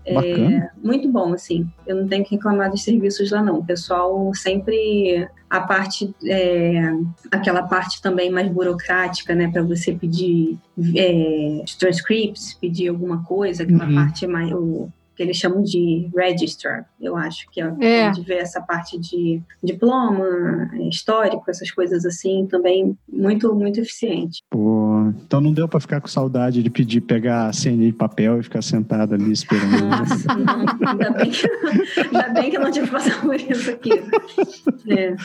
é, muito bom, assim. Eu não tenho que reclamar dos serviços lá, não. O pessoal sempre. A parte. É, aquela parte também mais burocrática, né? Para você pedir é, transcripts, pedir alguma coisa, aquela uhum. parte mais. O, que eles chamam de registrar, eu acho, que é, é. de ver essa parte de diploma, histórico, essas coisas assim, também muito, muito eficiente. Pô, então não deu para ficar com saudade de pedir pegar a CNI de papel e ficar sentado ali esperando. Nossa, não, ainda bem que, ainda bem que eu não tive que passar por isso aqui. É.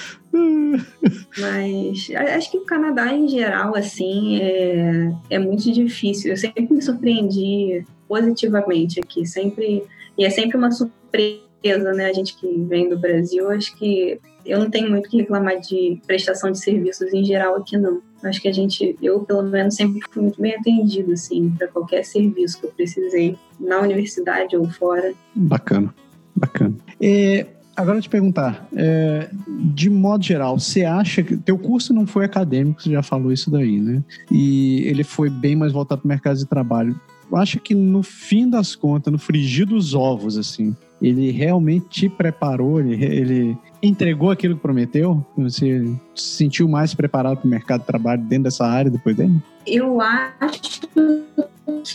Mas acho que o Canadá em geral, assim, é, é muito difícil. Eu sempre me surpreendi positivamente aqui, sempre e é sempre uma surpresa, né? A gente que vem do Brasil, acho que eu não tenho muito que reclamar de prestação de serviços em geral aqui não. Acho que a gente, eu pelo menos sempre fui muito bem atendido assim para qualquer serviço que eu precisei na universidade ou fora. Bacana, bacana. É, Agora te perguntar, é, de modo geral, você acha que teu curso não foi acadêmico, você já falou isso daí, né? E ele foi bem mais voltado para o mercado de trabalho acho que no fim das contas, no frigir dos ovos, assim, ele realmente te preparou, ele, ele entregou aquilo que prometeu? Você se sentiu mais preparado para o mercado de trabalho dentro dessa área depois dele? Eu acho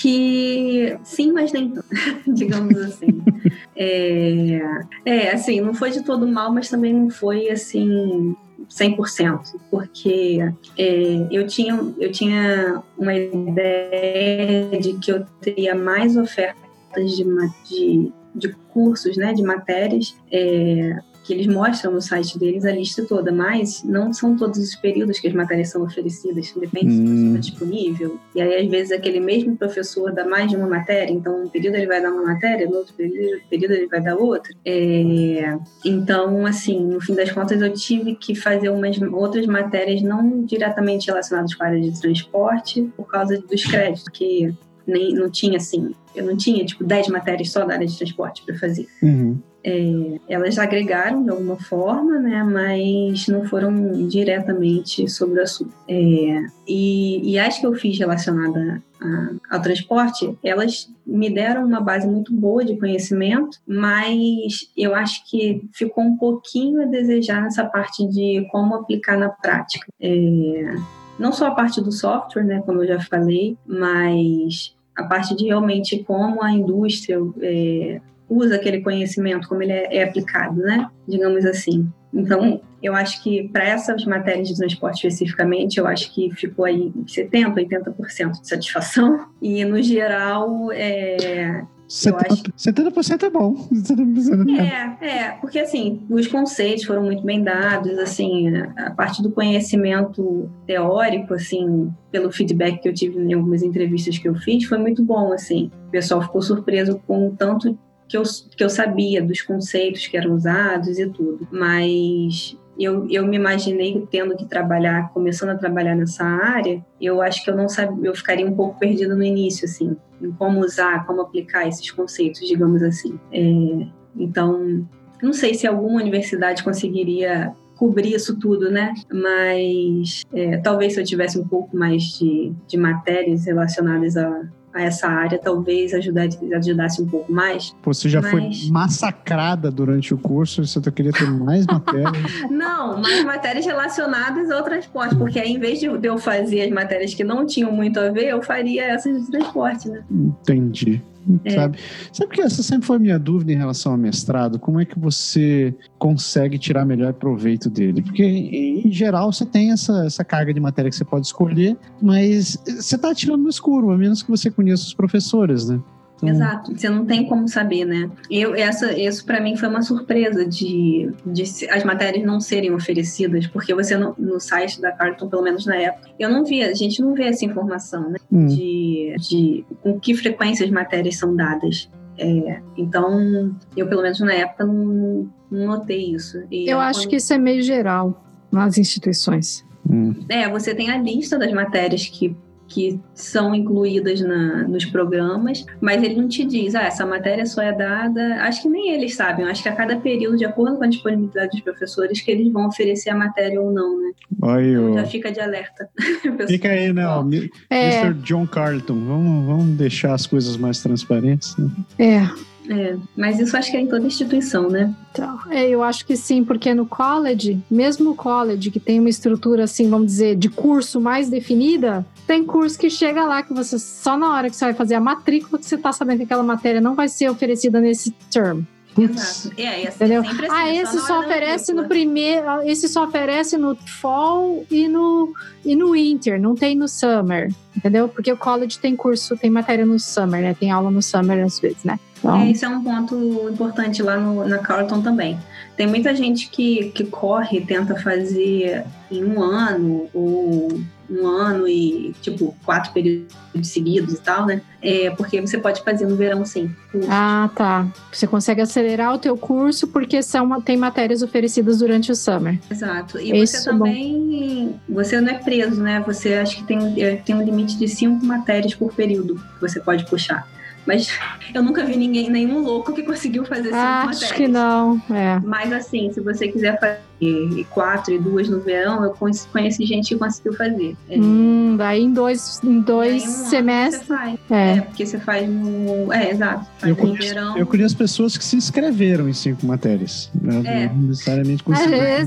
que sim, mas nem digamos assim. é, é, assim, não foi de todo mal, mas também não foi assim 100%, porque é, eu, tinha, eu tinha uma ideia de que eu teria mais ofertas de, de, de cursos, né, de matérias, é, que eles mostram no site deles a lista toda, mas não são todos os períodos que as matérias são oferecidas, depende hum. se está disponível. E aí, às vezes, aquele mesmo professor dá mais de uma matéria, então um período ele vai dar uma matéria, no outro período, período ele vai dar outra. É... Então, assim, no fim das contas, eu tive que fazer umas outras matérias não diretamente relacionadas com a área de transporte, por causa dos créditos, que nem, não tinha assim, eu não tinha tipo 10 matérias só da área de transporte para fazer. Uhum. É, elas agregaram de alguma forma, né, mas não foram diretamente sobre o assunto. É, e, e as que eu fiz relacionada a, ao transporte, elas me deram uma base muito boa de conhecimento, mas eu acho que ficou um pouquinho a desejar nessa parte de como aplicar na prática. É, não só a parte do software, né, como eu já falei, mas a parte de realmente como a indústria é, usa aquele conhecimento, como ele é, é aplicado, né? Digamos assim. Então, eu acho que para essas matérias de transporte especificamente, eu acho que ficou aí 70%, 80% de satisfação. E, no geral, é, 70%, 70 é bom. 70% é, é, porque assim, os conceitos foram muito bem dados, assim, a parte do conhecimento teórico, assim, pelo feedback que eu tive em algumas entrevistas que eu fiz, foi muito bom, assim. O pessoal ficou surpreso com o tanto que eu, que eu sabia dos conceitos que eram usados e tudo. Mas eu, eu me imaginei tendo que trabalhar, começando a trabalhar nessa área, eu acho que eu não sabia, eu ficaria um pouco perdida no início, assim, em como usar, como aplicar esses conceitos, digamos assim. É, então, não sei se alguma universidade conseguiria cobrir isso tudo, né? Mas é, talvez se eu tivesse um pouco mais de, de matérias relacionadas a, a essa área, talvez ajudasse, ajudasse um pouco mais. Você já mas... foi massacrada durante o curso, você queria ter mais matérias? não, mais matérias relacionadas ao transporte, porque aí, em vez de eu fazer as matérias que não tinham muito a ver, eu faria essas de transporte, né? Entendi. É. Sabe? Sabe que essa sempre foi a minha dúvida em relação ao mestrado? Como é que você consegue tirar melhor proveito dele? Porque, em geral, você tem essa, essa carga de matéria que você pode escolher, mas você está tirando no escuro, a menos que você conheça os professores, né? Exato, você não tem como saber, né? Eu, essa, isso para mim foi uma surpresa de, de as matérias não serem oferecidas, porque você não, no site da Carlton, pelo menos na época, eu não via, a gente não vê essa informação, né? Hum. De, de com que frequência as matérias são dadas. É, então, eu pelo menos na época não, não notei isso. E eu acho quando... que isso é meio geral nas instituições. Hum. É, você tem a lista das matérias que que são incluídas na, nos programas, mas ele não te diz, ah, essa matéria só é dada. Acho que nem eles sabem, acho que a cada período, de acordo com a disponibilidade dos professores, que eles vão oferecer a matéria ou não, né? Aí, então, já fica de alerta. fica aí, né? Ó, é. Mr. John Carlton, vamos, vamos deixar as coisas mais transparentes. Né? É. É, mas isso acho que é em toda instituição, né? Então, é, eu acho que sim, porque no college, mesmo o college, que tem uma estrutura, assim, vamos dizer, de curso mais definida, tem curso que chega lá que você, só na hora que você vai fazer a matrícula, que você tá sabendo que aquela matéria não vai ser oferecida nesse term. Exato. É, esse Entendeu? Assim, ah, esse só, só oferece no primeiro, esse só oferece no fall e no e no winter, não tem no summer, entendeu? Porque o college tem curso, tem matéria no summer, né? Tem aula no summer às vezes, né? Então... É, isso é um ponto importante lá no, na Carlton também. Tem muita gente que, que corre, tenta fazer em um ano ou um ano e, tipo, quatro períodos seguidos e tal, né? É, porque você pode fazer no verão, sim. Ah, tá. Você consegue acelerar o teu curso porque são, tem matérias oferecidas durante o summer. Exato. E Isso, você também... Bom. Você não é preso, né? Você acho que tem, é, tem um limite de cinco matérias por período que você pode puxar. Mas eu nunca vi ninguém, nenhum louco que conseguiu fazer cinco Acho matérias. Acho que não, é. Mas assim, se você quiser fazer quatro e duas no verão, eu conheci gente que conseguiu fazer. É. Hum, daí em dois, em dois um semestres. É. é. porque você faz no. É, exato. Eu conheço, verão. eu conheço pessoas que se inscreveram em cinco matérias. Né? É. Não necessariamente conseguiram. É.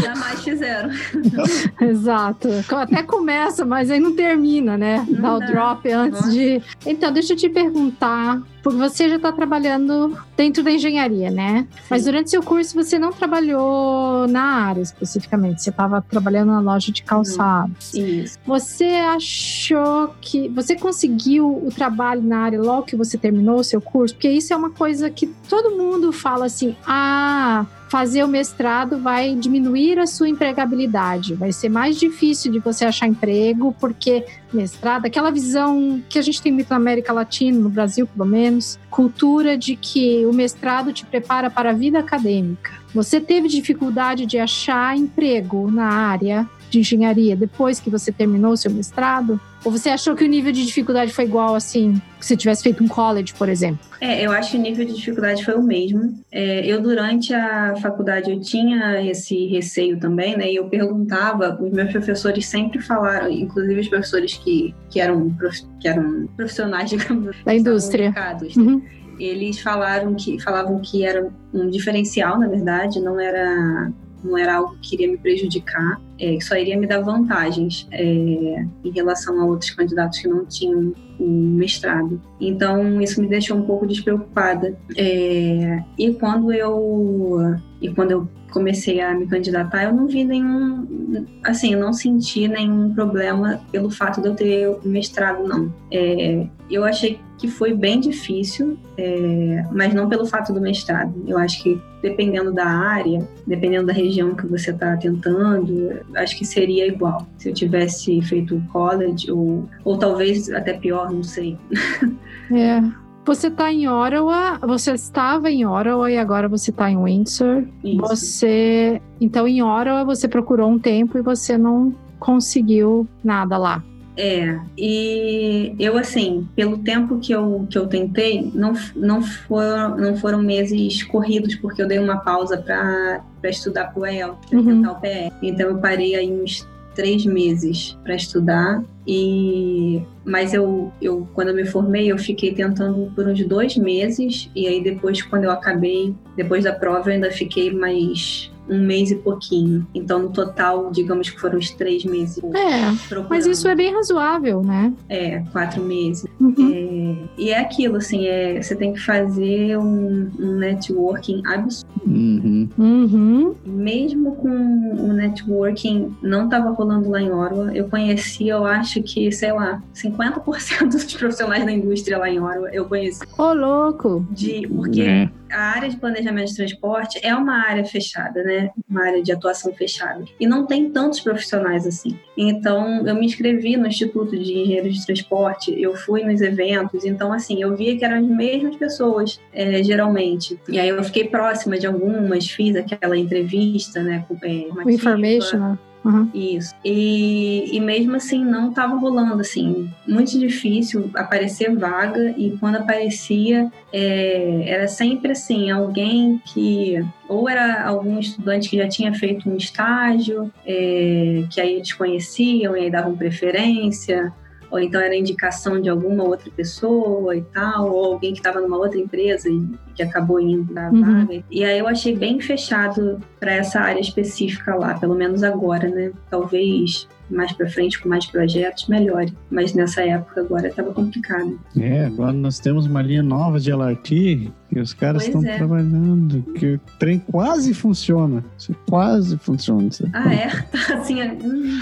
Jamais fizeram. exato. Até começa, mas aí não termina, né? Não dá o drop antes Nossa. de. Então, deixa eu te perguntar porque você já está trabalhando dentro da engenharia, né? Sim. Mas durante seu curso você não trabalhou na área especificamente, você estava trabalhando na loja de calçados. Isso. Você achou que você conseguiu o trabalho na área logo que você terminou o seu curso? Porque isso é uma coisa que todo mundo fala assim: ah, fazer o mestrado vai diminuir a sua empregabilidade, vai ser mais difícil de você achar emprego, porque mestrado, aquela visão que a gente tem muito na América Latina, no Brasil pelo menos, cultura de que o mestrado te prepara para a vida acadêmica. Você teve dificuldade de achar emprego na área de engenharia depois que você terminou o seu mestrado? Ou você achou que o nível de dificuldade foi igual assim, se tivesse feito um college, por exemplo? É, eu acho que o nível de dificuldade foi o mesmo. É, eu, durante a faculdade, eu tinha esse receio também, né? E eu perguntava, os meus professores sempre falaram, inclusive os professores que, que, eram, que eram profissionais, digamos da indústria. Né? Uhum. Eles falaram que, falavam que era um diferencial, na verdade, não era não era algo que iria me prejudicar, é, só iria me dar vantagens é, em relação a outros candidatos que não tinham um mestrado. Então isso me deixou um pouco despreocupada. É, e quando eu e quando eu comecei a me candidatar, eu não vi nenhum, assim, eu não senti nenhum problema pelo fato de eu ter mestrado, não. É, eu achei que foi bem difícil, é, mas não pelo fato do mestrado. Eu acho que dependendo da área, dependendo da região que você está tentando, acho que seria igual. Se eu tivesse feito college, ou, ou talvez até pior, não sei. É. Você está em Ottawa, você estava em Ottawa e agora você está em Windsor. Isso. Você, então em Ottawa você procurou um tempo e você não conseguiu nada lá. É, e eu assim, pelo tempo que eu, que eu tentei, não, não, foram, não foram meses corridos, porque eu dei uma pausa para estudar para o EL, para Uhum. tentar o PE. Então eu parei aí uns três meses para estudar e mas eu, eu quando eu me formei eu fiquei tentando por uns dois meses e aí depois quando eu acabei depois da prova eu ainda fiquei mais um mês e pouquinho então no total digamos que foram uns três meses É, procurando. mas isso é bem razoável, né? é quatro meses Uhum. é, e é aquilo assim é você tem que fazer um, um networking absurdo Uhum. Uhum. mesmo com o networking não estava rolando lá em Ottawa, eu conhecia, eu acho que, sei lá, 50% dos profissionais da indústria lá em Ottawa eu conheci. Ô, louco! De, porque É. a área de planejamento de transporte é uma área fechada, né? Uma área de atuação fechada. E não tem tantos profissionais assim. Então, eu me inscrevi no Instituto de Engenheiros de Transporte, eu fui nos eventos, então, assim, eu via que eram as mesmas pessoas, é, geralmente. E aí eu fiquei próxima de algumas, fiz aquela entrevista, né? Com, é, O Mativa, information. Uhum. isso. E, e mesmo assim não estava rolando, assim, muito difícil aparecer vaga e quando aparecia é, era sempre assim, alguém que ou era algum estudante que já tinha feito um estágio, é, que aí eles conheciam e aí davam preferência, ou então era indicação de alguma outra pessoa e tal, ou alguém que estava numa outra empresa e que acabou indo para a Uhum. vaga. E aí eu achei bem fechado para essa área específica lá, pelo menos agora, né? Talvez mais para frente com mais projetos melhore, mas nessa época agora estava complicado. É, agora nós temos uma linha nova de LRT e os caras estão é. trabalhando, que o trem quase funciona. Isso Quase funciona. Você- Ah, é? Tá assim, hum,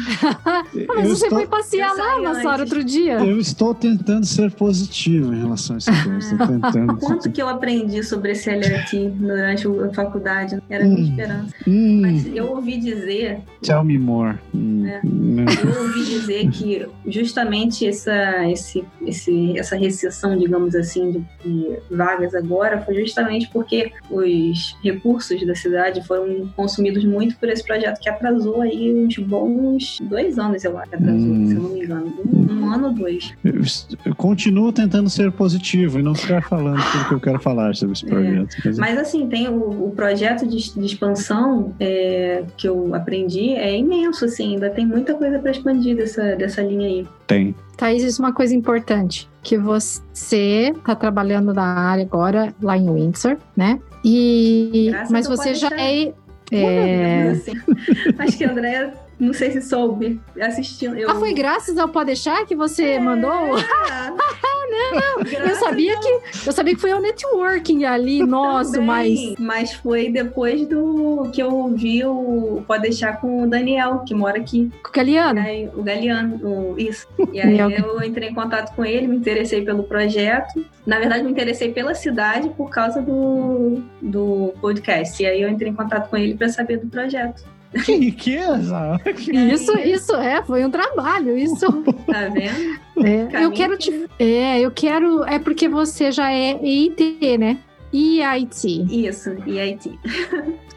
mas você estou, foi passear lá, Massara, antes. outro dia. eu estou tentando ser positivo em relação a coisa. Tentando. quanto que eu aprendi sobre esse LRT durante a faculdade? Era a minha Hum. esperança. Hum, Mas eu ouvi dizer tell me more. Hum, É. não. Eu ouvi dizer que justamente essa, esse, esse, essa recessão, digamos assim, de, de vagas agora foi justamente porque os recursos da cidade foram consumidos muito por esse projeto que atrasou aí uns bons dois anos, eu acho, atrasou, Hum. se eu não me engano. Um, um ano ou dois. Eu, eu continuo tentando ser positivo e não ficar falando tudo que eu quero falar sobre esse projeto. Mas- Mas assim, tem o, o projeto de, de expansão é, que eu aprendi é imenso, assim, ainda tem muita coisa para expandir dessa, dessa linha aí. tem. Thaís, isso é uma coisa importante, que você tá trabalhando na área agora, lá em Windsor, né? E... Graças Mas você já é... é... Assim. Acho que a Andrea, não sei se soube, assistindo. Eu... Ah, foi graças ao Pode deixar que você mandou? Ah, não, Eu sabia que eu sabia que foi o networking ali nosso, mas Mas foi depois do que eu vi o Pode deixar com o Daniel, que mora aqui. com o Galiano. Aí, o Galeano, o- isso. E aí eu entrei em contato com ele, me interessei pelo projeto. Na verdade, me interessei pela cidade por causa do, do podcast. E aí eu entrei em contato com ele para saber do projeto. Que riqueza! Isso, isso é, foi um trabalho, isso. Tá vendo? É, eu quero te, é, eu quero, é porque você já é EIT, né? EIT, Isso, e Haiti.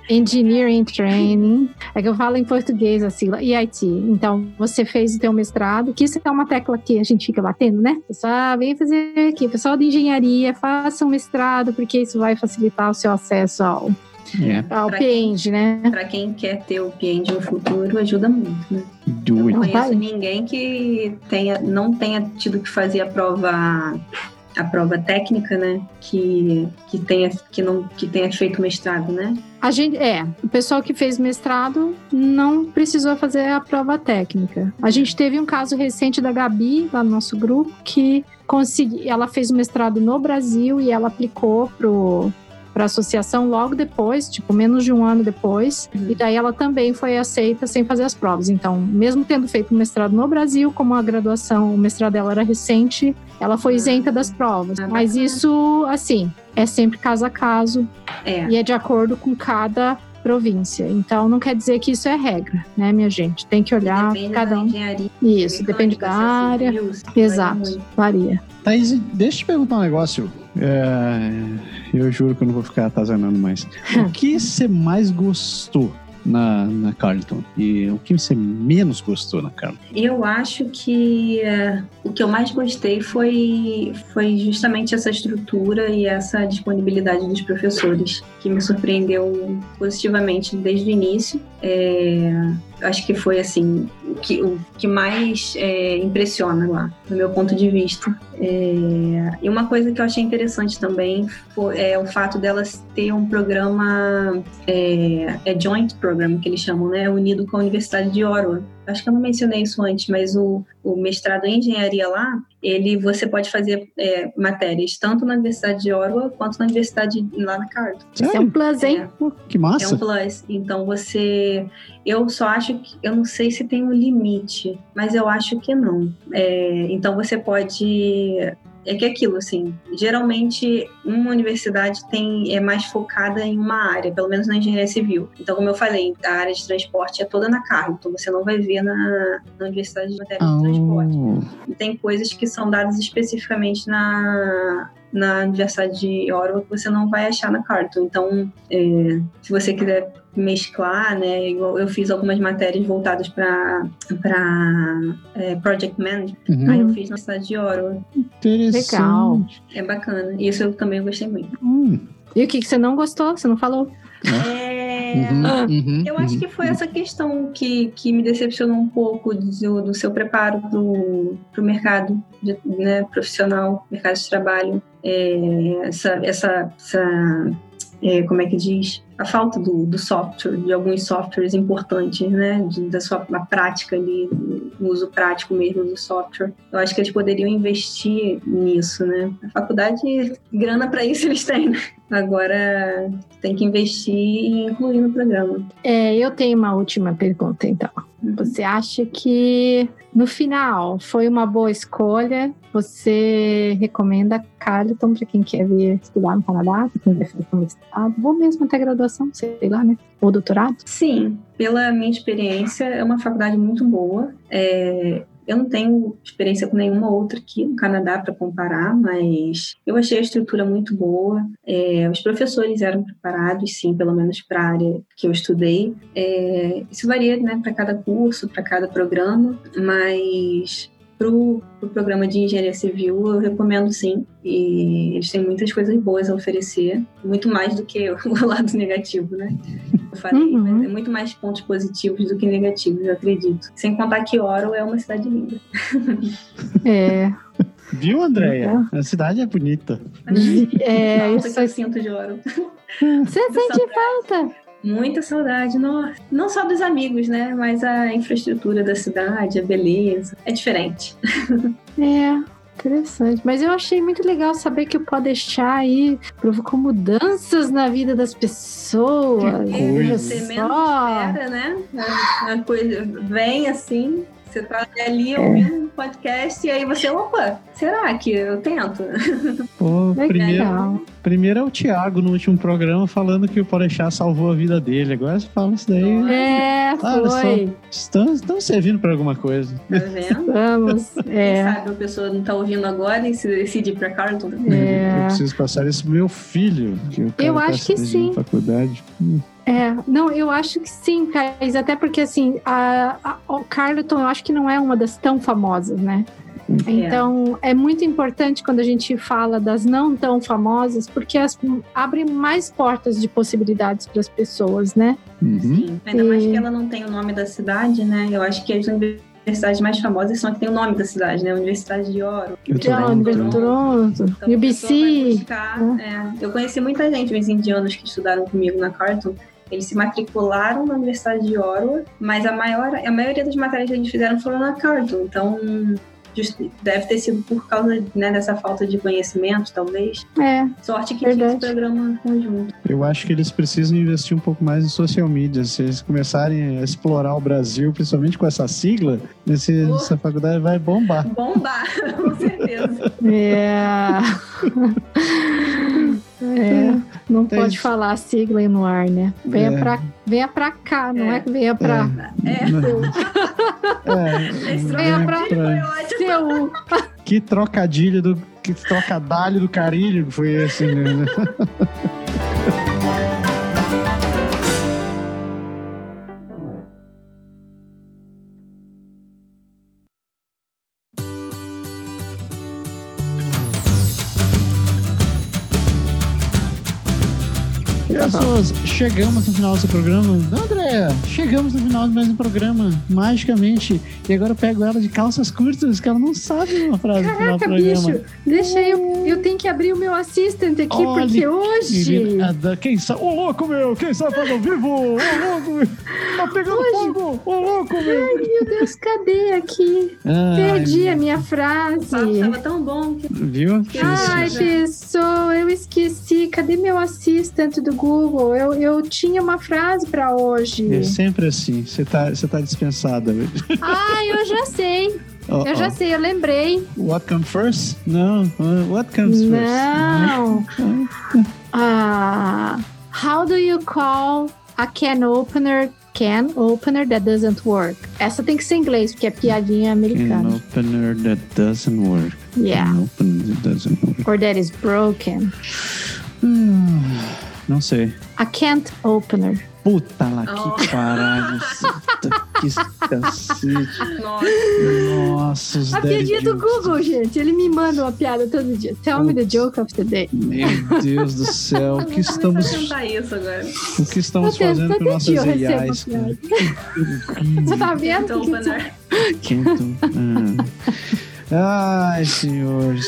Engineering Training. É que eu falo em português a sigla EIT. Então, você fez o teu mestrado, que isso é uma tecla que a gente fica batendo, né? Pessoal, vem fazer aqui, pessoal de engenharia, faça um mestrado, porque isso vai facilitar o seu acesso ao, É, Pra- PEND, né? Para quem quer ter o PND no futuro, ajuda muito, né? do Eu it. não conheço ninguém que tenha, não tenha tido que fazer a prova a prova técnica, né? Que, que, tenha, que, não, que tenha feito mestrado, né? A gente, é, o pessoal que fez mestrado não precisou fazer a prova técnica. A gente teve um caso recente da Gabi, lá no nosso grupo, que consegui, ela fez o mestrado no Brasil e ela aplicou pro para a associação logo depois, tipo, menos de um ano depois. Uhum. E daí ela também foi aceita sem fazer as provas. Então, mesmo tendo feito o mestrado no Brasil, como a graduação, o mestrado dela era recente, ela foi isenta das provas. Ah, Mas isso, assim, é sempre caso a caso É. e é de acordo com cada província. Então, não quer dizer que isso é regra, né, minha gente? Tem que olhar Depende cada da um. engenharia. Isso, depende da área. civil, Exato, varia. Thaís, deixa eu te perguntar um negócio. É, eu juro que eu não vou ficar atazanando mais. O que você mais gostou na, na Carleton? E o que você menos gostou na Carleton? Eu acho que eh, o que eu mais gostei foi, foi justamente essa estrutura e essa disponibilidade dos professores, que me surpreendeu positivamente desde o início. É, acho que foi assim o que, o que mais é, impressiona lá, do meu ponto de vista. É, e uma coisa que eu achei interessante também foi, é o fato delas ter um programa é, é joint program que eles chamam, né, unido com a Universidade de Ottawa. Acho que eu não mencionei isso antes, mas o, o mestrado em engenharia lá, ele você pode fazer é, matérias tanto na Universidade de Ottawa quanto na Universidade lá na Carleton. Isso é um plus, hein? Pô, que É massa! um plus. Então você. Eu só acho que. Eu não sei se tem um limite, mas eu acho que não. É, então você pode. É que é aquilo, assim, geralmente uma universidade tem, é mais focada em uma área, pelo menos na engenharia civil. Então, como eu falei, a área de transporte é toda na carga, então você não vai ver na, na Universidade de Matéria de Transporte. Oh, E tem coisas que são dadas especificamente na, na Universidade de Ottawa que você não vai achar na Carleton. Então, é, se você quiser mesclar, né, igual eu fiz algumas matérias voltadas para é, Project Management, uhum. aí eu fiz na Universidade de Ottawa. Interessante. Legal. É bacana. Isso eu também gostei muito. Hum. E o que, que você não gostou? Você não falou? É, Uhum, uhum, Eu acho uhum. que foi essa questão que, que me decepcionou um pouco do, do seu preparo para o mercado de- né, profissional, mercado de trabalho. É, essa, essa, essa é, como é que diz? A falta do, do software, de alguns softwares importantes, né? de- da sua prática ali, o uso prático mesmo do software. Eu acho que eles poderiam investir nisso, né? A faculdade, grana para isso eles têm, né? Agora tem que investir e incluir no programa. É, eu tenho uma última pergunta, então. Você acha que no final foi uma boa escolha? Você recomenda Carleton para quem quer vir estudar no Canadá, para quem quer fazer mestrado, ou mesmo até graduação, sei lá, né? Ou doutorado? Sim, pela minha experiência, é uma faculdade muito boa. É, eu não tenho experiência com nenhuma outra aqui no Canadá para comparar, mas eu achei a estrutura muito boa. É, os professores eram preparados, sim, pelo menos para a área que eu estudei. É, isso varia né, para cada curso, para cada programa, mas para o pro programa de engenharia civil eu recomendo sim. E eles têm muitas coisas boas a oferecer, muito mais do que o lado negativo, né? Eu falei, Uhum. mas é muito mais pontos positivos do que negativos, eu acredito. Sem contar que Oro é uma cidade linda. É, Viu, Andréia? A cidade é bonita. é Nossa, isso que eu aí. sinto de Oro. Você sente falta? Muita saudade, nossa. Não só dos amigos, né? Mas a infraestrutura da cidade, a beleza. É diferente. É, interessante. Mas eu achei muito legal saber que o Podeixar aí provocou mudanças na vida das pessoas. Coisa. Você menos espera, né? A coisa vem assim, você tá ali É. ouvindo um podcast e aí você, opa, será que eu tento? Pô, primeiro, Legal. primeiro é o Thiago no último programa falando que o Porechá salvou a vida dele. Agora você fala isso daí. É, Olha foi. Estão, estão servindo para alguma coisa. Tá vendo? Vamos. Quem É, sabe a pessoa não tá ouvindo agora e se decide ir pra Carlton. Eu é. preciso passar isso pro meu filho. Eu tá acho que sim. faculdade. Hum, É, não, eu acho que sim, Thais, até porque assim, a, a, o Carleton eu acho que não é uma das tão famosas, né? Então, é muito importante quando a gente fala das não tão famosas, porque as, abre mais portas de possibilidades para as pessoas, né? Uhum. Sim. Ainda mais E- que ela não tem o nome da cidade, né? Eu acho que as universidades mais famosas são as que têm o nome da cidade, né? Universidade de vendo, de Toronto, Então, a pessoa vai UBC. buscar, é. Eu conheci muita gente, os indianos que estudaram comigo na Carleton. Eles se matricularam na Universidade de Ottawa, mas a, maior, a maioria das matérias que eles fizeram foram na Carleton. Então, deve ter sido por causa né, dessa falta de conhecimento, talvez. É. Sorte que Verdade. tinha esse programa conjunto. Eu acho que eles precisam investir um pouco mais em social media. Se eles começarem a explorar o Brasil, principalmente com essa sigla, nesse, Oh. essa faculdade vai bombar. Bombar, com certeza. É. É, não Tem pode falar a sigla aí no ar, né? Venha, É. pra, venha pra cá, não é, É. que venha pra É, É, esse Venha trocadilho pra- foi ótimo. seu. Que trocadilho do. Que trocadalho do carilho foi esse, né? chegamos no final desse programa. Andréia, chegamos no final de mais um programa, magicamente. E agora eu pego ela de calças curtas, que ela não sabe uma frase do Caraca, programa. bicho, deixa eu. Eu tenho que abrir o meu assistant aqui, Olha, porque hoje. Menina, Quem sabe? Ô louco, meu! Quem sabe faz ao vivo! Ô louco, meu! Tá pegando fogo! Ô louco, meu! Ai, meu Deus, cadê aqui? Perdi a minha frase. papo tava tão bom que Viu? Ai, Isso. pessoa, eu esqueci. Cadê meu assistant do Google? Eu, eu tinha uma frase pra hoje. É sempre assim. Você tá, você tá dispensada. Ai, eu já sei. Ó, Eu já sei, eu lembrei. What comes first? Não. uh, What comes first? Não. Ah, how do you call a can opener can opener that doesn't work? Essa tem que ser em inglês, porque é piadinha Can americana. opener that doesn't work. Yeah. Can opener that doesn't work. Or that is broken. Hum, não sei. A can't opener. Puta lá, Oh. que caralho. Que cacete. nossa. Os A piadinha do. Google, gente. Ele me manda uma piada todo dia. Tell me the joke of the day. Meu Deus do céu, o que estamos, isso agora. o que estamos Todo- fazendo com nossas dia eu recebo AIs? Você tá vendo? Que que você- opener. Ai, senhores.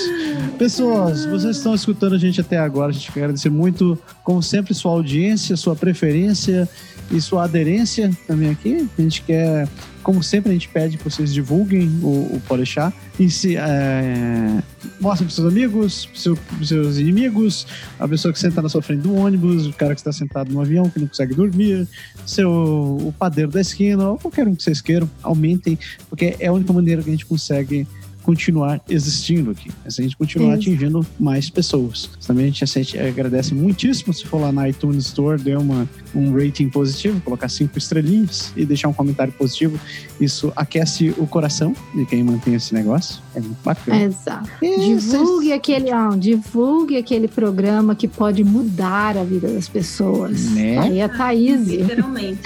Pessoas, vocês estão escutando a gente até agora. A gente quer agradecer muito, como sempre, sua audiência, sua preferência e sua aderência também aqui. A gente quer, como sempre, a gente pede que vocês divulguem o, o Podeixar. E se, é, mostrem para seus amigos, para seu, seus inimigos, a pessoa que senta na sua frente do ônibus, o cara que está sentado no avião, que não consegue dormir, seu, o padeiro da esquina, ou qualquer um que vocês queiram, aumentem, porque é a única maneira que a gente consegue continuar existindo aqui. É se a gente continuar Isso. atingindo mais pessoas. Também a gente, a gente agradece muitíssimo se for lá na iTunes Store, dê uma, um rating positivo, colocar cinco estrelinhas e deixar um comentário positivo. Isso aquece o coração de quem mantém esse negócio. É muito bacana. Exato. E Divulgue aquele, não, divulgue aquele programa que pode mudar a vida das pessoas. Né? Aí é a Thaís, Literalmente.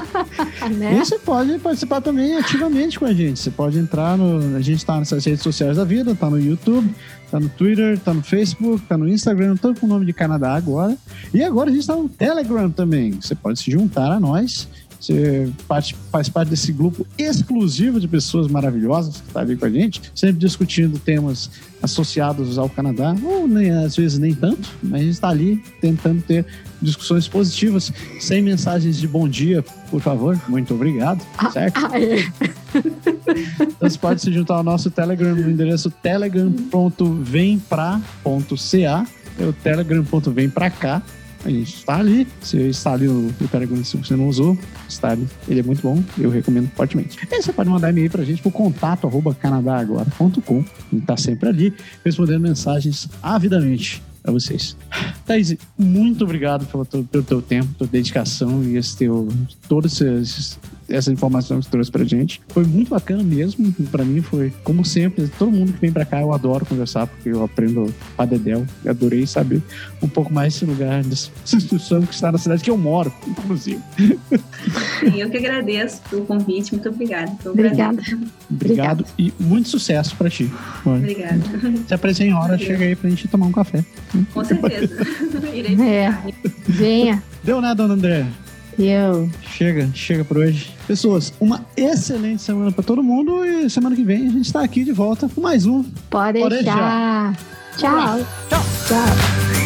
né? E você pode participar também ativamente com a gente. Você pode entrar no. A gente está nessas redes sociais da vida, tá no YouTube, tá no Twitter, tá no Facebook, tá no Instagram, tudo com o nome de Canadá agora. E agora a gente está no Telegram também. Você pode se juntar a nós. Você parte- faz parte desse grupo exclusivo de pessoas maravilhosas que está ali com a gente, sempre discutindo temas associados ao Canadá, ou nem, às vezes nem tanto, mas a gente está ali tentando ter discussões positivas, sem mensagens de bom dia, por favor, muito obrigado, certo? Ah, é. Então você pode se juntar ao nosso Telegram no endereço telegram.vempra.ca é o telegram.vempracá a gente está ali. Você está ali no, no Telegram se você não usou, está ali. Ele é muito bom, eu recomendo fortemente. E aí você pode mandar e-mail pra gente pro contato arroba canadagora.com. A gente tá sempre ali, respondendo mensagens avidamente a vocês. Thaís, muito obrigado pelo teu, pelo teu tempo, tua dedicação e esse teu, todas essas, essa informação que você trouxe pra gente. Foi muito bacana mesmo. Pra mim foi, como sempre, todo mundo que vem pra cá eu adoro conversar, porque eu aprendo pra dedéu. Eu adorei saber um pouco mais desse lugar, dessa instituição que está na cidade que eu moro, inclusive. Sim, eu que agradeço pelo convite. Muito obrigada. Obrigada. Obrigado e muito sucesso pra ti. Obrigada. Se aparecer em hora, chega aí pra gente tomar um café. Com certeza. Irei É. Venha. Deu nada, dona André? Chega, chega por hoje. Pessoas, uma excelente semana pra todo mundo e semana que vem a gente tá aqui de volta com mais um. Pode Pode deixar. Tchau. Tchau. Tchau.